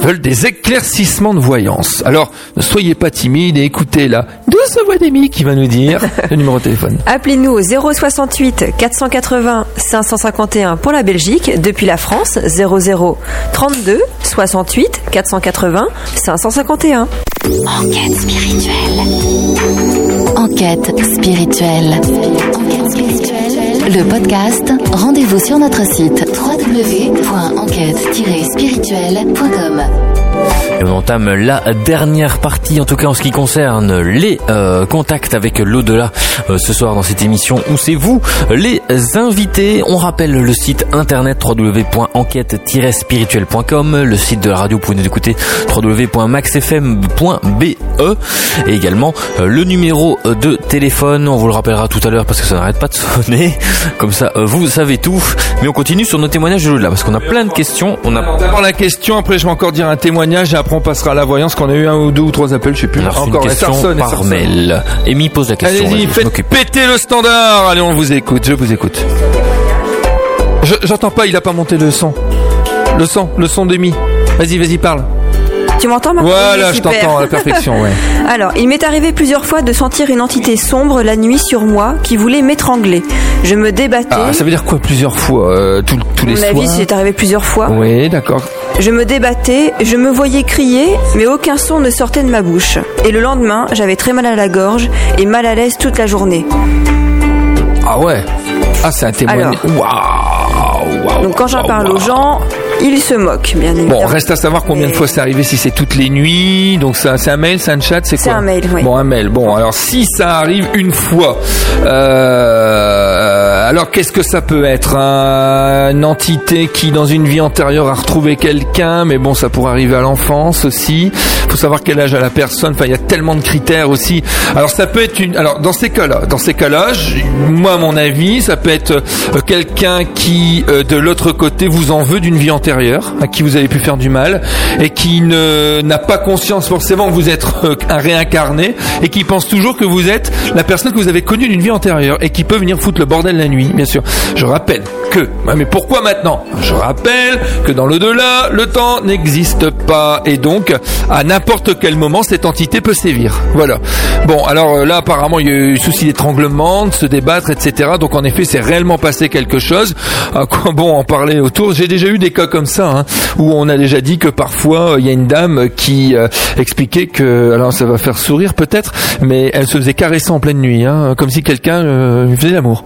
veulent des éclaircissements de voyance Alors, ne soyez pas timides et écoutez la douce voix d'Amy qui va nous dire le numéro de téléphone. Appelez-nous au 068 480 551 pour la Belgique, depuis la France 00 32 68 480 551. Enquête spirituelle. Enquête spirituelle. Enquête spirituelle. Le podcast, rendez-vous sur notre site www.enquête-spirituelle.com. Et on entame la dernière partie, en tout cas en ce qui concerne les euh, contacts avec l'au-delà euh, ce soir dans cette émission où c'est vous les invités. On rappelle le site internet www.enquête-spirituel.com, le site de la radio, pouvez nous écouter www.maxfm.be et également euh, le numéro de téléphone. On vous le rappellera tout à l'heure parce que ça n'arrête pas de sonner. Comme ça, euh, vous savez tout. Mais on continue sur nos témoignages de l'au-delà parce qu'on a plein de questions. On a D'abord la question, après je vais encore dire un témoignage et après on passera à la voyance qu'on a eu un ou deux ou trois appels, je sais plus. on a reçu une encore, ça question ça par mail. Amy pose la question. Allez-y, je faites péter le standard. Allez, on vous écoute, je vous écoute. Je- J'entends pas, il a pas monté le son. Le son, le son demi. Vas-y, vas-y, parle. Tu m'entends Marc Voilà, je t'entends à la perfection, ouais. Alors, il m'est arrivé plusieurs fois de sentir une entité sombre la nuit sur moi qui voulait m'étrangler. Je me débattais. Ah, ça veut dire quoi plusieurs fois euh, tous, les mon soirs avis, c'est arrivé plusieurs fois. Oui, d'accord. Je me débattais, je me voyais crier, mais aucun son ne sortait de ma bouche. Et le lendemain, j'avais très mal à la gorge et mal à l'aise toute la journée. Ah ouais. Ah, c'est un témoignage. Waouh, Donc quand j'en parle aux gens, ils se moquent, bien évidemment. Bon, reste à savoir combien de fois c'est arrivé, si c'est toutes les nuits. Donc ça, c'est un mail, c'est un chat, c'est C'est quoi un mail, oui. Bon, un mail. Bon, alors si ça arrive une fois, euh, alors qu'est-ce que ça peut être? Un- Une entité qui, dans une vie antérieure, a retrouvé quelqu'un, mais bon, ça pourrait arriver à l'enfance aussi. Faut savoir quel âge a la personne. Enfin, il y a tellement de critères aussi. Alors ça peut être une. Alors dans ces cas-là, dans ces cas-là, moi, à mon avis, ça peut être euh, quelqu'un qui, euh, de l'autre côté, vous en veut d'une vie antérieure, à qui vous avez pu faire du mal, et qui ne n'a pas conscience forcément que vous êtes euh, un réincarné, et qui pense toujours que vous êtes la personne que vous avez connue d'une vie antérieure, et qui peut venir foutre le bordel la nuit, bien sûr. Je rappelle que, mais pourquoi maintenant? Je rappelle que dans l'au-delà, le temps n'existe pas, et donc à n'importe quel moment, cette entité peut sévir. Voilà. Bon, alors euh, là, apparemment, il y a eu souci d'étranglement, de se débattre, etc. Donc en effet, c'est réellement passé quelque chose. À quoi bon en parler autour? J'ai déjà eu des cas comme ça, hein, où on a déjà dit que parfois, euh, il y a une dame qui euh, expliquait que, alors ça va faire sourire peut-être, mais elle se faisait caresser en pleine nuit, hein, comme si quelqu'un euh, lui faisait l'amour.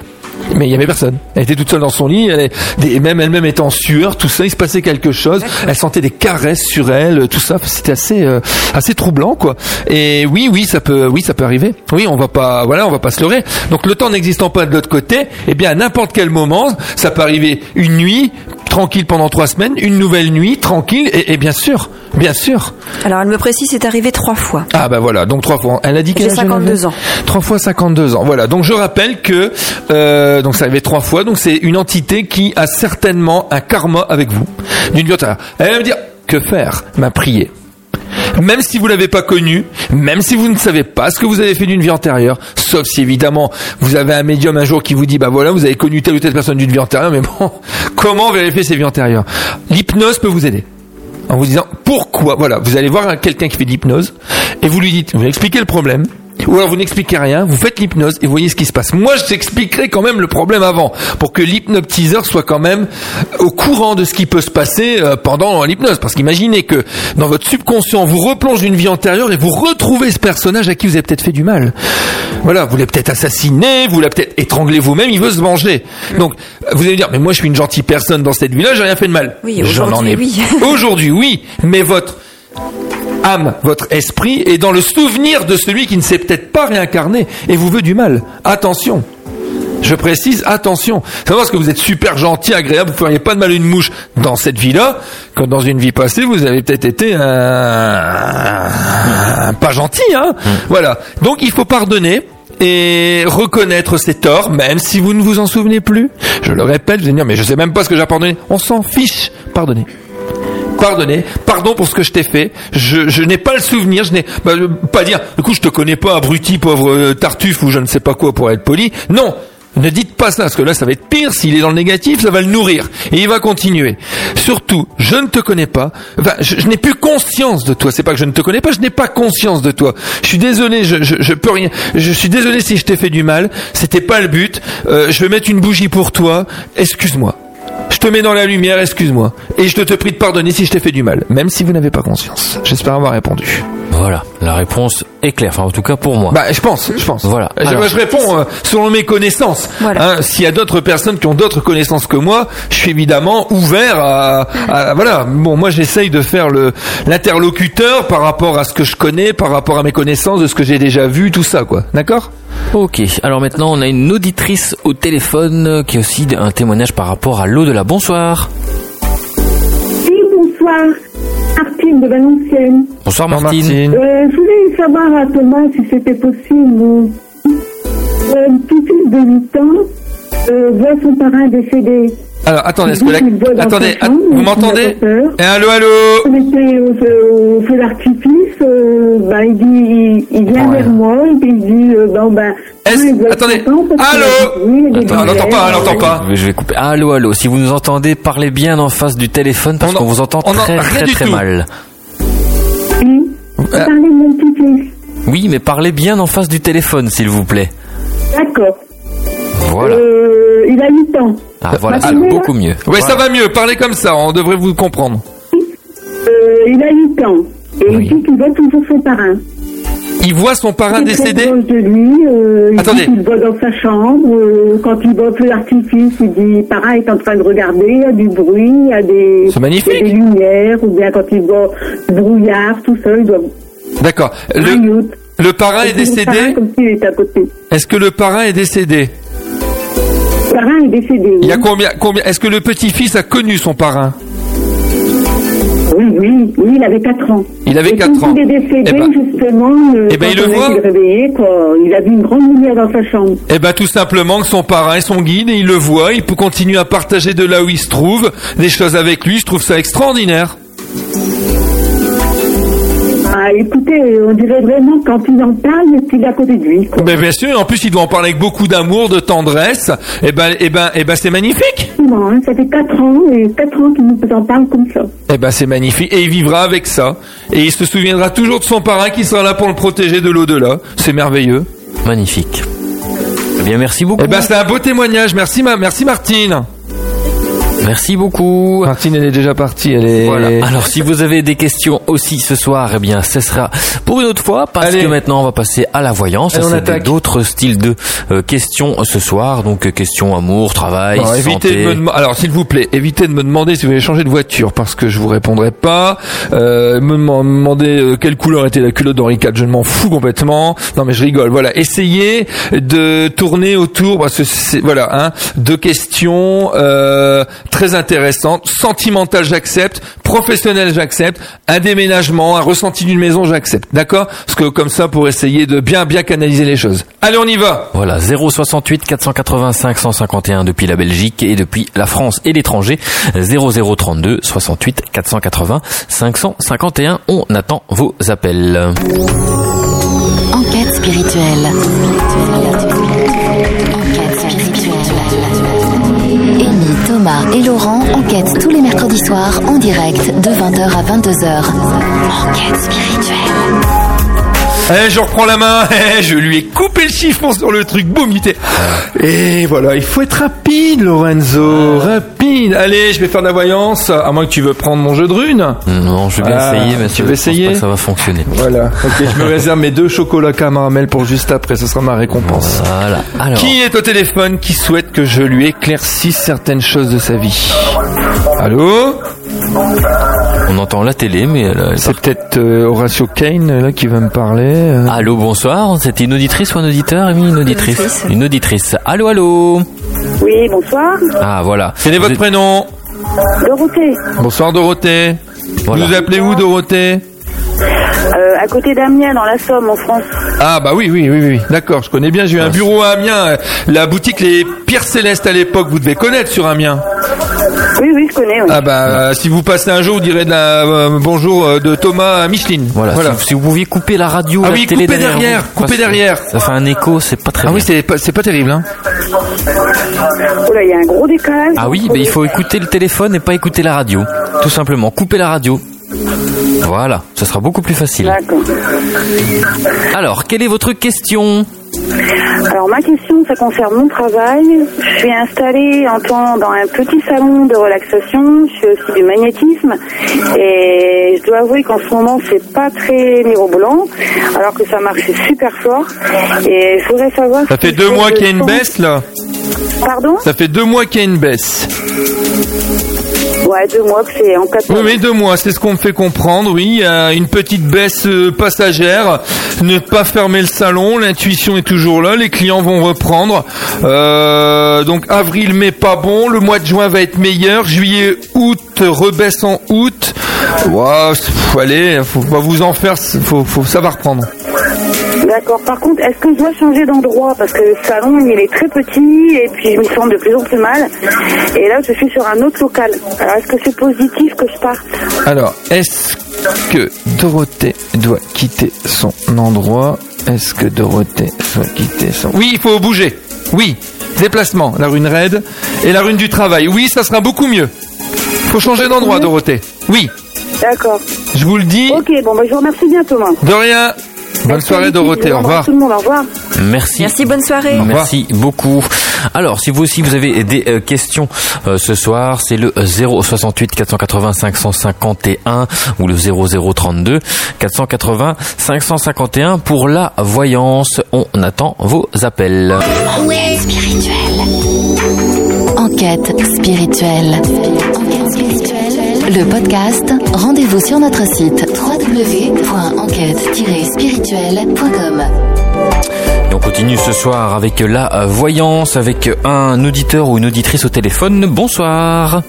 Mais il y avait personne. Elle était toute seule dans son lit, elle est, des- même elle-même était en sueur, tout ça, il se passait quelque chose. Elle sentait des caresses sur elle, tout ça. C'était assez, euh, assez troublant, quoi. Et oui, oui, ça peut, oui, ça peut arriver. Oui, on va pas, voilà, on va pas se leurrer. Donc le temps n'existant pas de l'autre côté, eh bien à n'importe quel moment, ça peut arriver une nuit tranquille pendant trois semaines, une nouvelle nuit tranquille, et, et bien sûr, bien sûr. Alors elle me précise, c'est arrivé trois fois. Ah bah voilà, donc trois fois. Elle a dit qu'elle J'ai 52 ans. Trois fois 52 ans. Voilà. Donc je rappelle que euh, donc ça arrivait trois fois. Donc c'est une entité qui a certainement un karma avec vous d'une. Elle va me dire que faire? M'a prier. Même si vous l'avez pas connu, même si vous ne savez pas ce que vous avez fait d'une vie antérieure, sauf si évidemment vous avez un médium un jour qui vous dit bah voilà vous avez connu telle ou telle personne d'une vie antérieure, mais bon comment vérifier ces vies antérieures? L'hypnose peut vous aider en vous disant pourquoi? Voilà, vous allez voir un- quelqu'un qui fait de l'hypnose et vous lui dites, vous expliquez le problème. Ou alors vous n'expliquez rien, vous faites l'hypnose et vous voyez ce qui se passe. Moi, je t'expliquerai quand même le problème avant, pour que l'hypnotiseur soit quand même au courant de ce qui peut se passer euh, pendant l'hypnose. Parce qu'imaginez que dans votre subconscient, vous replonge une vie antérieure et vous retrouvez ce personnage à qui vous avez peut-être fait du mal. Voilà, vous l'avez peut-être assassiné, vous l'avez peut-être étranglé vous-même, il veut se venger. Donc, vous allez me dire, mais moi je suis une gentille personne dans cette vie-là, j'ai rien fait de mal. Oui, aujourd'hui, ai- oui. aujourd'hui, oui, mais votre âme, votre esprit est dans le souvenir de celui qui ne s'est peut-être pas réincarné et vous veut du mal. Attention. Je précise, attention. C'est parce que vous êtes super gentil, agréable, vous feriez pas de mal à une mouche dans cette vie-là, quand dans une vie passée, vous avez peut-être été un, un- pas gentil, hein. Voilà. Donc il faut pardonner et reconnaître ses torts, même si vous ne vous en souvenez plus. Je le répète, vous allez me dire, mais je sais même pas ce que j'ai pardonné. On s'en fiche. Pardonnez pardonner, pardon pour ce que je t'ai fait. Je, n'ai pas le souvenir, je n'ai bah, pas dire. Du coup, je te connais pas, abruti, pauvre euh, tartuffe ou je ne sais pas quoi pour être poli. Non. Ne dites pas ça, parce que là, ça va être pire. S'il est dans le négatif, ça va le nourrir. Et il va continuer. Surtout, je ne te connais pas. Enfin, je, n'ai plus conscience de toi. C'est pas que je ne te connais pas, je n'ai pas conscience de toi. Je suis désolé, je peux rien. Je suis désolé si je t'ai fait du mal. C'était pas le but. Euh, je vais mettre une bougie pour toi. Excuse-moi. Je te mets dans la lumière, excuse-moi. Et je te prie de pardonner si je t'ai fait du mal, même si vous n'avez pas conscience. J'espère avoir répondu. Voilà, la réponse est claire. Enfin, en tout cas pour moi. Bah, je pense, je pense. Voilà. Je, Alors- je réponds euh, selon mes connaissances. Voilà. Hein, S'il y a d'autres personnes qui ont d'autres connaissances que moi, je suis évidemment ouvert à, à- voilà. Bon, moi, j'essaye de faire le l'interlocuteur par rapport à ce que je connais, par rapport à mes connaissances, de ce que j'ai déjà vu, tout ça, quoi. D'accord? Ok, alors maintenant on a une auditrice au téléphone euh, qui a aussi un témoignage par rapport à l'au-delà. Bonsoir. Oui, bonsoir. Martine de Valenciennes. Bonsoir Martine. Euh, je voulais savoir à Thomas si c'était possible. Euh, un petit fils de 8 ans euh, voit son parrain décédé. Alors, attendez, est-ce que la... Attendez, vous m'entendez. Eh, Allô, allô. On était au, au feu d'artifice, euh, bah, il dit, il, il vient Oh, vers moi, et puis il dit, euh, bon ben, Est-ce- il doit être attendez. Allô oui, Attends, n'entend pas, on lumières, n'entend pas. Je vais- couper. Allô, allô. Si vous nous entendez, parlez bien en face du téléphone parce qu'on vous entend on en- très très très mal. Oui. Euh. parlez mon petit-fils. Oui, mais parlez bien en face du téléphone, s'il vous plaît. D'accord. Voilà. Euh, il a 8 ans. Ah, voilà, Ah, c'est beaucoup mieux. Oui, ça va mieux. Parlez comme ça, on devrait vous comprendre. Euh, il a 8 ans. Et Oui. il dit qu'il voit toujours son parrain. Il voit son parrain Il est décédé. de lui. Euh, il Attendez. dit qu'il voit dans sa chambre. euh, quand il voit feu d'artifice, il dit parrain est en train de regarder. Il y a du bruit, il y a des, il y a des lumières. Ou bien quand il voit du brouillard, tout ça, il doit D'accord. Le, parrain est Il parrain décédé. Comme s'il était à côté. Est-ce que le parrain est décédé parrain est décédé. Il y a combien, combien Est-ce que le petit-fils a connu son parrain? Oui, oui, oui, il avait 4 ans. Il avait Et quatre quand ans. Il est décédé, Eh ben- justement, euh, Eh ben, quand il le on voit. réveillé, quoi, il a vu une grande lumière dans sa chambre. Eh ben tout simplement que son parrain est son guide et il le voit, il peut continuer à partager de là où il se trouve des choses avec lui. Je trouve ça extraordinaire. Ah, écoutez, on dirait vraiment quand il en parle, qu'il est à côté de lui. Quoi. Ben bien sûr. En plus, il doit en parler avec beaucoup d'amour, de tendresse. Eh ben, eh ben, eh ben, c'est magnifique. Effectivement, hein, ça fait 4 ans, et 4 ans qu'il nous en parle comme ça. Eh ben c'est magnifique et il vivra avec ça et il se souviendra toujours de son parrain qui sera là pour le protéger de l'au-delà. C'est merveilleux. Magnifique. Eh bien, merci beaucoup. Eh ben c'est un beau témoignage. Merci ma, merci Martine. Merci beaucoup. Martine elle est déjà partie. Elle est. Voilà. Alors, si vous avez des questions aussi ce soir, eh bien, ce sera pour une autre fois, parce Allez. que maintenant, on va passer à la voyance. C'est attaque. d'autres styles de euh, questions ce soir. Donc, euh, questions amour, travail, Alors, évitez santé. de me Alors, s'il vous plaît, évitez de me demander si vous voulez changer de voiture parce que je vous répondrai pas. Euh, me dem- me demander euh, quelle couleur était la culotte d'Henri IV, je m'en fous complètement. Non, mais je rigole. Voilà, essayez de tourner autour parce que c'est voilà, hein, de questions euh, très intéressantes, sentimentales, j'accepte, professionnelles, j'accepte, un déménagement, un ressenti d'une maison, j'accepte. D'accord? Parce que comme ça, pour essayer de bien bien canaliser les choses. Allez, on y va. Voilà, 068 485 151 depuis la Belgique et depuis la France et l'étranger. 0032 68 480 551. On attend vos appels. Enquête spirituelle. Thomas et Laurent enquêtent tous les mercredis soirs en direct de 20h à 22h. Enquête spirituelle. Eh, je reprends la main. Eh, je lui ai coupé le chiffon sur le truc. Boum, il était. Et voilà, il faut être rapide, Lorenzo. Rapide. Allez, je vais faire de la voyance. À moins que tu veux prendre mon jeu de runes. Non, je vais bien Ah, essayer, tu je pense essayer pas que ça va fonctionner. Voilà. Ok, je me réserve mes deux chocolats caramel pour juste après. Ce sera ma récompense. Voilà. Alors, Qui est au téléphone qui souhaite que je lui éclaircisse certaines choses de sa vie? Allô? On entend la télé, mais elle C'est peut-être euh, Horatio Kane là qui va me parler. euh. Allô, bonsoir. C'était une auditrice ou un auditeur, Amy Une auditrice. auditrice. Une auditrice. Allô, allô. Oui, bonsoir. Ah, voilà. Quel est votre êtes- prénom? Dorothée, Bonsoir Dorothée. Voilà. Vous vous appelez où Dorothée? Euh, à côté d'Amiens, dans la Somme, en France. Ah bah oui, oui, oui, oui. D'accord, je connais bien. J'ai eu un bureau à Amiens. euh, La boutique Les Pierres Célestes à l'époque, vous devez connaître sur Amiens. Oui, oui, je connais. oui. Ah bah euh, si vous passez un jour, vous direz de la, euh, bonjour euh, de Thomas Micheline. Voilà. Si, si vous pouviez couper la radio, Ah la oui, télé coupez derrière, vous, que derrière. Ça fait un écho, c'est pas très Ah bien. oui, c'est pas, c'est pas terrible, hein. Oh là, il y a un gros décalage. Ah oui, mais il faut écouter le téléphone et pas écouter la radio. Tout simplement, couper la radio. Voilà, ça sera beaucoup plus facile. D'accord. Alors, quelle est votre question? Alors ma question, ça concerne mon travail. Je suis installée en temps dans un petit salon de relaxation. Je fais aussi du magnétisme et je dois avouer qu'en ce moment c'est pas très mirobolant, alors que ça marche super fort. Et je voudrais savoir. Ça fait deux mois qu'il y a une baisse là. Pardon? Ça fait deux mois qu'il y a une baisse. Ouais, deux mois que c'est en quatre Oui, mois. oui, deux mois, c'est ce qu'on me fait comprendre. Oui, une petite baisse euh, passagère. Ne pas fermer le salon, l'intuition est toujours là. Les clients vont reprendre. Euh, donc avril, mai pas bon. Le mois de juin va être meilleur. Juillet, août rebaisse en août. Pff, allez, faut pas vous en faire. Faut, faut, ça va reprendre. D'accord. Par contre, est-ce que je dois changer d'endroit Parce que le salon, il est très petit et puis je me sens de plus en plus mal. Et là, je suis sur un autre local. Alors, est-ce que c'est positif que je parte Alors, est-ce que Dorothée doit quitter son endroit Est-ce que Dorothée doit quitter son... Oui, il faut bouger. Oui, déplacement. La rune raide et la rune du travail. Oui, ça sera beaucoup mieux. faut changer d'endroit, Dorothée. Oui, D'accord. je vous le dis. Ok, bon, bah, je vous remercie bien, Thomas. De rien. Bonne soirée, Dorothée. Au revoir. Tout le monde, au revoir. Merci. Merci, bonne soirée. Merci beaucoup. Alors, si vous aussi vous avez des euh, questions euh, ce soir, c'est le 068 480 551 ou le 0032 480 551 pour la voyance. On attend vos appels. Enquête spirituelle. Enquête spirituelle. Enquête spirituelle. Le podcast, rendez-vous sur notre site www.enquête-spirituelle.com. Et on continue ce soir avec la voyance avec un auditeur ou une auditrice au téléphone. Bonsoir.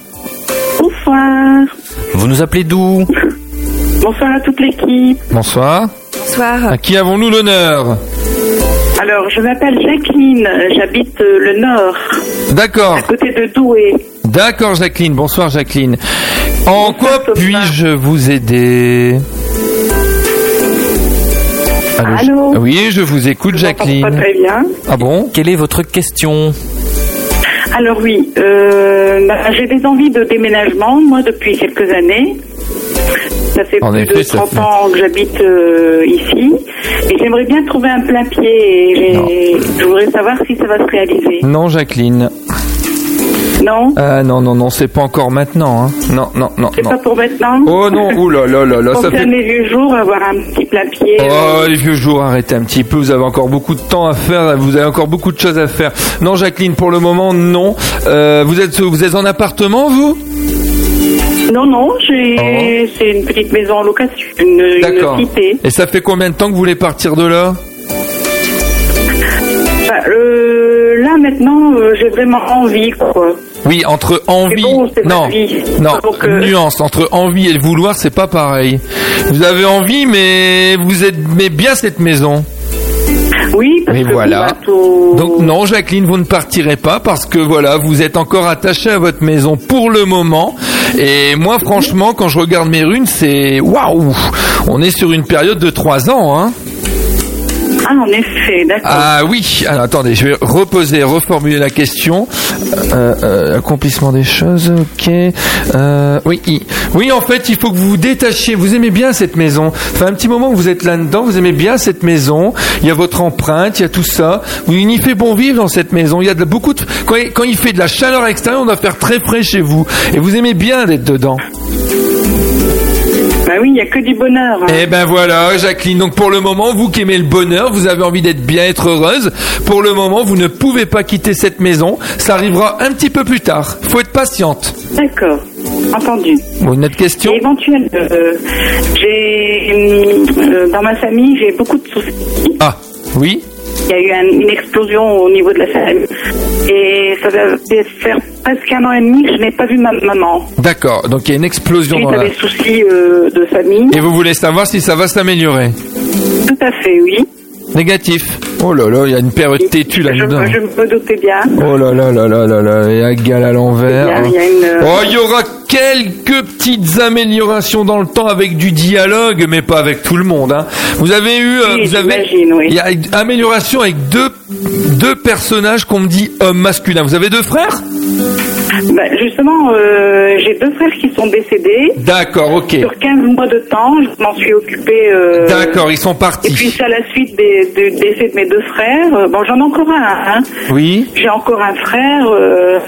Bonsoir. Vous nous appelez d'où Bonsoir à toute l'équipe. Bonsoir. Bonsoir. À qui avons-nous l'honneur Alors, je m'appelle Jacqueline. J'habite euh, le Nord, D'accord. à côté de Douai. D'accord, Jacqueline. Bonsoir, Jacqueline. En quoi puis-je vous aider Allô Oui, je vous écoute, Je m'entends Pas Jacqueline. très bien. Ah bon Quelle est votre question Alors oui, euh, bah, j'ai des envies de déménagement, moi, depuis quelques années. Ça fait En plus effet, de ça 30 fait- ans que j'habite euh, ici. Et j'aimerais bien trouver un plein pied. Et je voudrais savoir si ça va se réaliser. Non, Jacqueline. Non Ah non, non, non, c'est pas encore maintenant. Hein. Non, non, non, C'est pas pour maintenant? Oh non, ouh là là là là, ça fait... les vieux jours, avoir un petit pied. Oh, les vieux jours, arrêtez un petit peu, vous avez encore beaucoup de temps à faire, vous avez encore beaucoup de choses à faire. Non, Jacqueline, pour le moment, non. Euh, vous êtes vous êtes en appartement, vous? Non, non, j'ai, c'est une petite maison en location, une, une Oh. Cité. Et ça fait combien de temps que vous voulez partir de là? Enfin, euh, là maintenant, euh, j'ai vraiment envie, quoi. Oui, entre envie... Bon, non, non, Donc, euh, nuance, entre envie et le vouloir, c'est pas pareil. Vous avez envie, mais vous aimez bien cette maison. Oui, parce Et que voilà. tout- Donc non, Jacqueline, vous ne partirez pas parce que voilà, vous êtes encore attaché à votre maison pour le moment. Et moi, franchement, quand je regarde mes runes, c'est waouh. On est sur une période de trois ans, hein. Ah, en effet, d'accord. Ah oui, alors attendez, je vais reposer, reformuler la question. Euh, euh, accomplissement des choses, ok. Euh, oui, oui, en fait, il faut que vous vous détachiez. Vous aimez bien cette maison. Enfin, un petit moment que vous êtes là-dedans, vous aimez bien cette maison. Il y a votre empreinte, il y a tout ça. Il y fait bon vivre dans cette maison. Il y a beaucoup de... Quand il, fait de la chaleur à l'extérieur, on doit faire très frais chez vous. Et vous aimez bien d'être dedans. Bah oui, il n'y a que du bonheur. hein. Eh ben voilà, Jacqueline. Donc pour le moment, vous qui aimez le bonheur, vous avez envie d'être bien, être heureuse. Pour le moment, vous ne pouvez pas quitter cette maison. Ça arrivera un petit peu plus tard. Faut être patiente. D'accord, entendu. Bon, une autre question? Et éventuellement, euh, j'ai euh, dans ma famille, j'ai beaucoup de soucis. Ah, oui? Il y a eu un- une explosion au niveau de la famille. Et ça va faire presque un an et demi que je n'ai pas vu ma maman. D'accord. Donc il y a une explosion Suite dans à la... des soucis euh, de famille. Et vous voulez savoir si ça va s'améliorer? Tout à fait, oui. Négatif. Oh là là, il y a une période têtue Je, là-dedans. je me doutais bien. Oh là là là là là là, et à gal à l'envers. Il y a- il y a une- Oh, il y aura quelques petites améliorations dans le temps avec du dialogue, mais pas avec tout le monde. Hein. Vous avez eu, euh, Oui, vous avez, oui. il y a une amélioration avec deux deux personnages qu'on me dit hommes masculins. Vous avez deux frères? Bah, justement, euh, j'ai deux frères qui sont décédés. D'accord, ok. Sur 15 mois de temps, je m'en suis occupée. euh, D'accord, ils sont Et partis. puis c'est à la suite des, du décès de mes deux frères. euh, Bon, j'en ai encore un. Hein. Oui. J'ai encore un frère euh,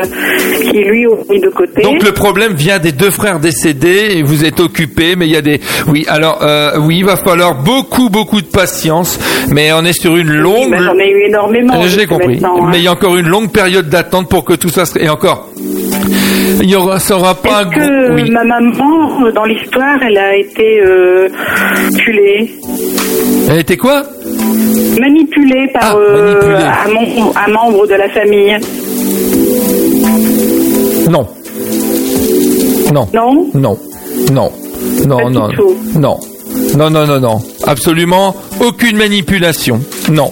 qui lui a mis de côté. Donc le problème vient des deux frères décédés et vous êtes occupé, mais il y a des. Oui, alors oui, il va falloir beaucoup beaucoup de patience, mais on est sur une Oui, longue. bah, j'en ai eu énormément. J'ai compris. hein. Mais il y a encore une longue période d'attente pour que tout ça se... Et encore, il y aura, ça aura pas Est-ce que Oui. ma maman, dans l'histoire, elle a été euh, tuée, Elle était quoi? Manipulée par Ah, euh, manipulée. un, mem- un membre de la famille Non. Non. Non? Non. Non. Non, non. Non. Non, non, non, non. Absolument aucune manipulation. Non.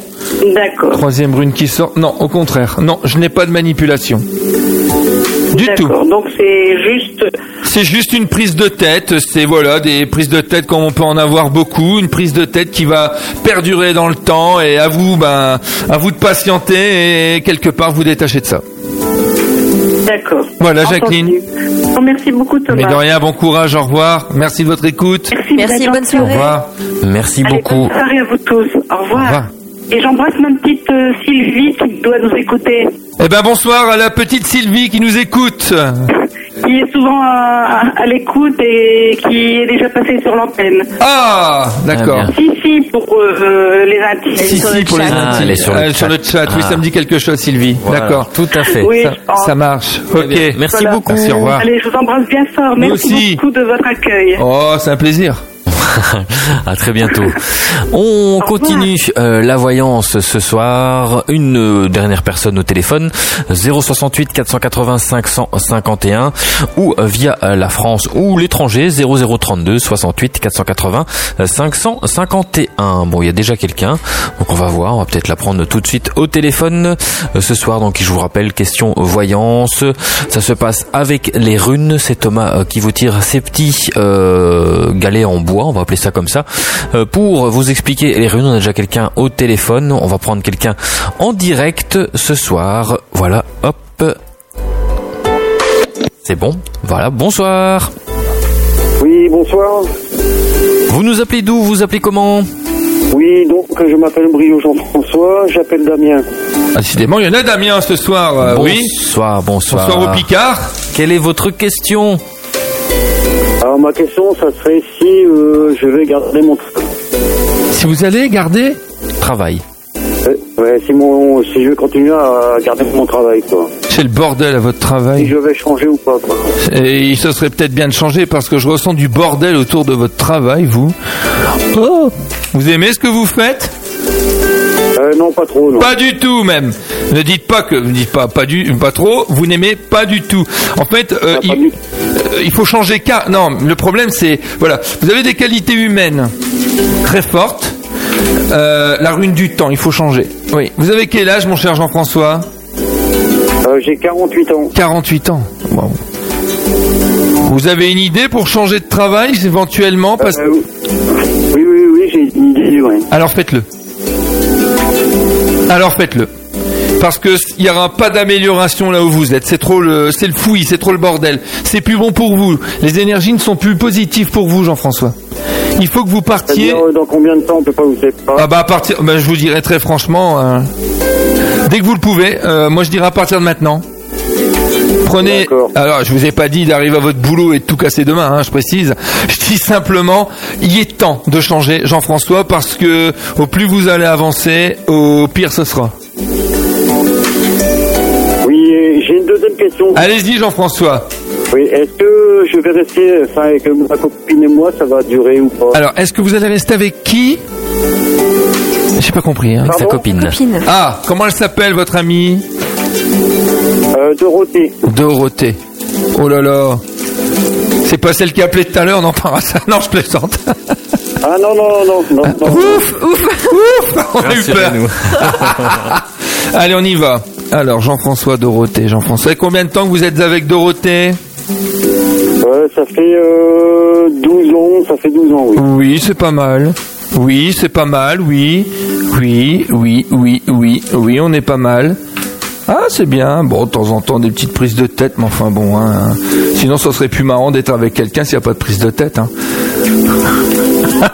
D'accord. Troisième rune qui sort. Non, au contraire. Non, je n'ai pas de manipulation. Du tout. D'accord. Donc c'est juste. C'est juste une prise de tête, c'est voilà des prises de tête comme on peut en avoir beaucoup, une prise de tête qui va perdurer dans le temps et à vous ben à vous de patienter et quelque part vous détacher de ça. D'accord. Voilà, Entendu. Jacqueline. Bon, merci beaucoup Thomas. Mais de rien, bon courage, au revoir. Merci de votre écoute. Merci, Merci, bonne gentil. Au soirée. revoir. Merci Allez, beaucoup. bonne soirée à vous tous. Au revoir. Au revoir. Et j'embrasse ma petite euh, Sylvie qui doit nous écouter, Eh ben bonsoir à la petite Sylvie qui nous écoute. qui est souvent à, à l'écoute et qui est déjà passée sur l'antenne. Ah, d'accord. Ah, Si, si, pour euh, les intimes. si, sur si, pour les chat. Ah, intimes. elle est sur le Euh, chat. chat. Oui, Ah. ça me dit quelque chose, Sylvie. Voilà, D'accord. Tout à fait. Oui, Ça, je pense. ça marche. Ok. Merci Voilà. beaucoup. Merci, au revoir. Allez, je vous embrasse bien fort. Merci aussi. beaucoup de votre accueil. Oh, c'est un plaisir. à très bientôt. On continue euh, la voyance ce soir. Une euh, dernière personne au téléphone 068 480 551 ou euh, via la France ou l'étranger 0032 68 480 euh, 551. Bon, il y a déjà quelqu'un, donc on va voir. On va peut-être la prendre tout de suite au téléphone ce soir. Donc, je vous rappelle, question voyance. Ça se passe avec les runes. C'est Thomas qui vous tire ces petits euh, galets en bois, on va appeler ça comme ça. Euh, pour vous expliquer les runes, on a déjà quelqu'un au téléphone. On va prendre quelqu'un en direct ce soir. Voilà, hop. C'est bon. Voilà, bonsoir. Oui, bonsoir. Vous nous appelez d'où? Vous appelez comment? Oui, donc je m'appelle Brio Jean-François, j'appelle Damien. Ah, Décidément, il y en a Damien ce soir. euh, oui. Bonsoir, bonsoir. Bonsoir au Picard. Quelle est votre question? Alors ma question, ça serait si euh, je vais garder mon travail. Si vous allez garder Travail. Euh, ouais, si, mon, si je vais continuer à garder mon travail, quoi. C'est le bordel à votre Si travail. je vais changer ou pas, quoi. Et ce serait peut-être bien de changer parce que je ressens du bordel autour de votre travail, vous. Oh Vous aimez ce que vous faites? Euh, non, pas trop, non. Pas du tout même. Ne dites pas que, ne dites pas pas du, pas trop. Vous n'aimez pas du tout. En fait, euh, Ah, pas il, du- euh, il faut changer car. Non, le problème c'est, voilà, vous avez des qualités humaines très fortes. Euh, la rune du temps, il faut changer. Oui. Vous avez quel âge, mon cher Jean-François? Euh, J'ai 48 ans. 48 ans. Wow. Vous avez une idée pour changer de travail éventuellement parce... Euh, oui, oui, oui, j'ai une idée, ouais. Alors faites-le. Alors faites-le. Parce que il n'y aura pas d'amélioration là où vous êtes. C'est trop le, c'est le fouillis, c'est trop le bordel. C'est plus bon pour vous. Les énergies ne sont plus positives pour vous, Jean-François. Il faut que vous partiez. Euh, dans combien de temps on peut pas vous pas Ah bah à partir, bah, je vous dirais très franchement, euh, dès que vous le pouvez. euh, moi je dirais à partir de maintenant. Prenez. Alors je vous ai pas dit d'arriver à votre boulot et de tout casser demain, hein, je précise. Je dis simplement, il est temps de changer, Jean-François, parce que au plus vous allez avancer, au pire ce sera. Oui, j'ai une deuxième question. Allez-y, Jean-François. Oui, est-ce que je vais rester, enfin, avec ma copine et moi, ça va durer ou pas? Alors, est-ce que vous allez rester avec qui? J'ai pas compris. Hein. Sa Pardon? copine. Copine. Ah, comment elle s'appelle votre amie? Euh, Dorothée. Dorothée. Oh là là. C'est pas celle qui a appelé tout à l'heure, non, pas ça. Non, je plaisante. Ah non, non, non, non, non. Ouf, ouf, ouf. On a eu peur. Allez, on y va. Alors, Jean-François Dorothée. Jean-François, combien de temps que vous êtes avec Dorothée? Ouais, ça fait euh, 12 ans, ça fait 12 ans, oui. Oui, c'est pas mal. Oui, c'est pas mal, oui. Oui, oui, oui, oui, oui, on est pas mal. Ah, c'est bien. Bon, de temps en temps, des petites prises de tête, mais enfin bon, hein. Sinon, ça serait plus marrant d'être avec quelqu'un s'il n'y a pas de prise de tête, hein.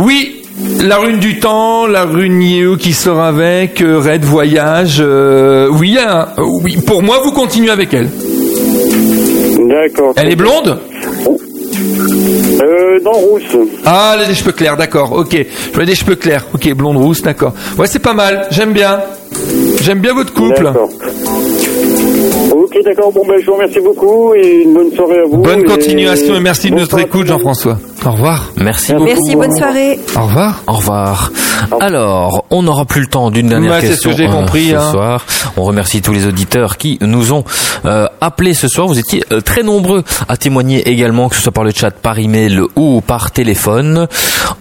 oui, la rune du temps, la rune Yeo qui sort avec, euh, Red Voyage, euh, oui, hein, euh, oui, pour moi, vous continuez avec elle. D'accord. Elle est blonde? Euh, non, rousse. Ah, des cheveux clairs, d'accord, ok. Je vois des cheveux clairs, ok, blonde, rousse, d'accord. Ouais, c'est pas mal, j'aime bien. J'aime bien votre couple. D'accord. Ok, d'accord. Bon, ben, je vous remercie beaucoup et une bonne soirée à vous. Bonne et- continuation et merci de notre écoute. Jean-François. Au revoir. Merci beaucoup. Merci, bonne soirée. Au revoir. Au revoir. Alors, on n'aura plus le temps d'une dernière ce question que j'ai euh, compris, ce hein. soir. On remercie tous les auditeurs qui nous ont euh, appelés ce soir. Vous étiez euh, très nombreux à témoigner également, que ce soit par le chat, par email ou par téléphone.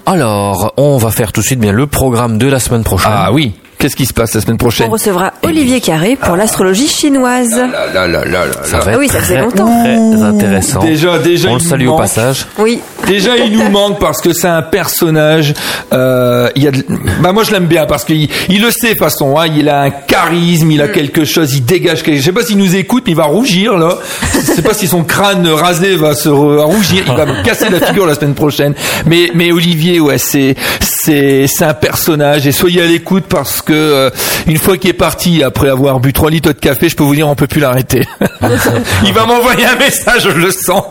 Alors, on va faire tout de suite bien le programme de la semaine prochaine. Ah oui. Qu'est-ce qui se passe la semaine On prochaine recevra Olivier Carré pour l'astrologie chinoise. Là, là, là, là, là, Ça là. va Ah oui, ça faisait très, longtemps. Très intéressant. Déjà, déjà, on il le salue nous au manque. passage. Oui. Déjà, il nous manque parce que c'est un personnage. Euh, il y a, de- bah moi je l'aime bien parce qu'il il le sait de toute façon. Hein, il a un charisme, il a quelque chose, il dégage quelque. Je sais pas s'il nous écoute, mais il va rougir là. Je sais pas si son crâne rasé va se re- va rougir. Il va me casser la figure la semaine prochaine. Mais mais Olivier, ouais, c'est c'est c'est un personnage et soyez à l'écoute parce que euh, une fois qu'il est parti après avoir bu trois litres de café, je peux vous dire on peut plus l'arrêter. il va m'envoyer un message, je le sens.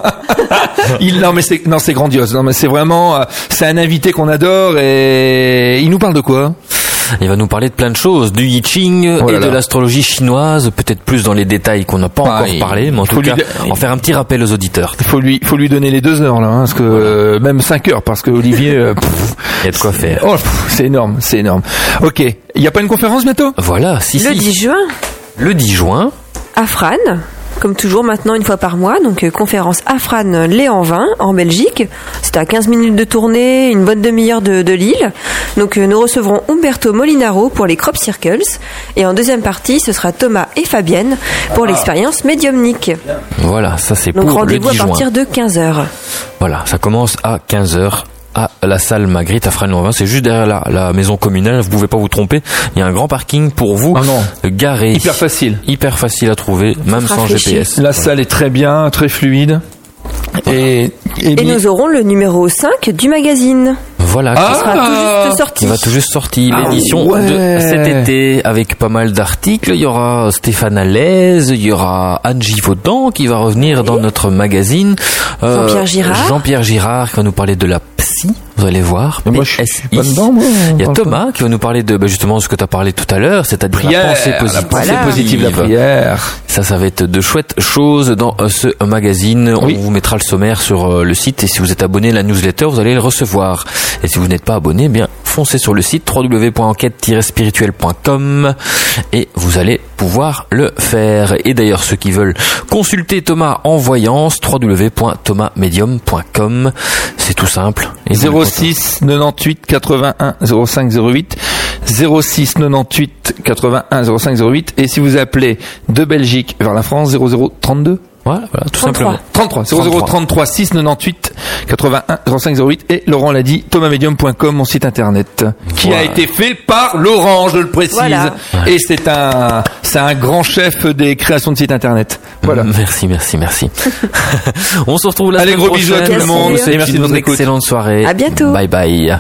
il non mais c'est non c'est grandiose. Non mais c'est vraiment euh, c'est un invité qu'on adore et il nous parle de quoi? Il va nous parler de plein de choses, du I Ching Oh là et de là. l'astrologie chinoise, peut-être plus dans les détails qu'on n'a pas Ah, encore parlé, mais en tout lui cas, en faire un petit rappel aux auditeurs. Il faut lui faut lui donner les deux heures là hein, parce que euh, même cinq heures parce que Olivier euh, pff, Il y a de quoi faire. oh, c'est énorme, c'est énorme. OK, il y a pas une conférence bientôt? Voilà, si, Le si. 10 juin, Le 10 juin, à Fran, comme toujours maintenant une fois par mois, donc euh, conférence à Fran Léanvin en Belgique. C'est à 15 minutes de tournée, une bonne demi-heure de, de Lille. Donc euh, nous recevrons Umberto Molinaro pour les Crop Circles et en deuxième partie ce sera Thomas et Fabienne pour l'expérience médiumnique. voilà, ça c'est Donc pour le rendez-vous 10 à juin. partir de 15h. Voilà, ça commence à 15h à la salle Magritte à Fresnes-Lanvin. C'est juste derrière la, la maison communale, vous pouvez pas vous tromper. Il y a un grand parking pour vous Ah non. garer. Hyper facile. Hyper facile à trouver, même sans. GPS. La salle est très bien, très fluide. Et, et, Et bien- nous aurons le numéro 5 du magazine. Voilà, Ah qui sera tout juste sorti. qui va tout juste sortir Ah l'édition ouais. de cet été avec pas mal d'articles. Il y aura Stéphane Allaise, il y aura Anne Givaudan qui va revenir dans notre magazine. Euh, Jean-Pierre Girard. Jean-Pierre Girard qui va nous parler de la psy, vous allez voir. Mais moi, je suis pas dedans, moi. Il y a pas. Thomas qui va nous parler de bah, justement ce que tu as parlé tout à l'heure, c'est-à-dire Prière, la pensée la positive. pensée positive, la prière. Ça, ça va être de chouettes choses dans euh, ce magazine. Oui. On vous mettra le sommaire sur euh, le site et si vous êtes abonné à la newsletter, vous allez le recevoir. Et si vous n'êtes pas abonné, eh bien foncez sur le site www.enquête-spirituelle.com et vous allez pouvoir le faire. Et d'ailleurs, ceux qui veulent consulter Thomas en voyance, www.thomasmedium.com. C'est tout simple. Et vous le 06 98 81 05 08 06 98 81 05 08 et si vous appelez de Belgique vers la France 00 32 Voilà, voilà, tout 33. simplement. 33 00 33 698 81 05 08 et Laurent l'a dit thomasmedium.com mon site internet qui Voilà. a été fait par Laurent je le précise Voilà. et c'est un c'est un grand chef des créations de sites internet voilà Merci, merci, merci. On se retrouve la Allez, semaine gros bisous à prochaine. tout le monde. Et merci de votre écoute. excellente soirée. À bientôt. Bye bye.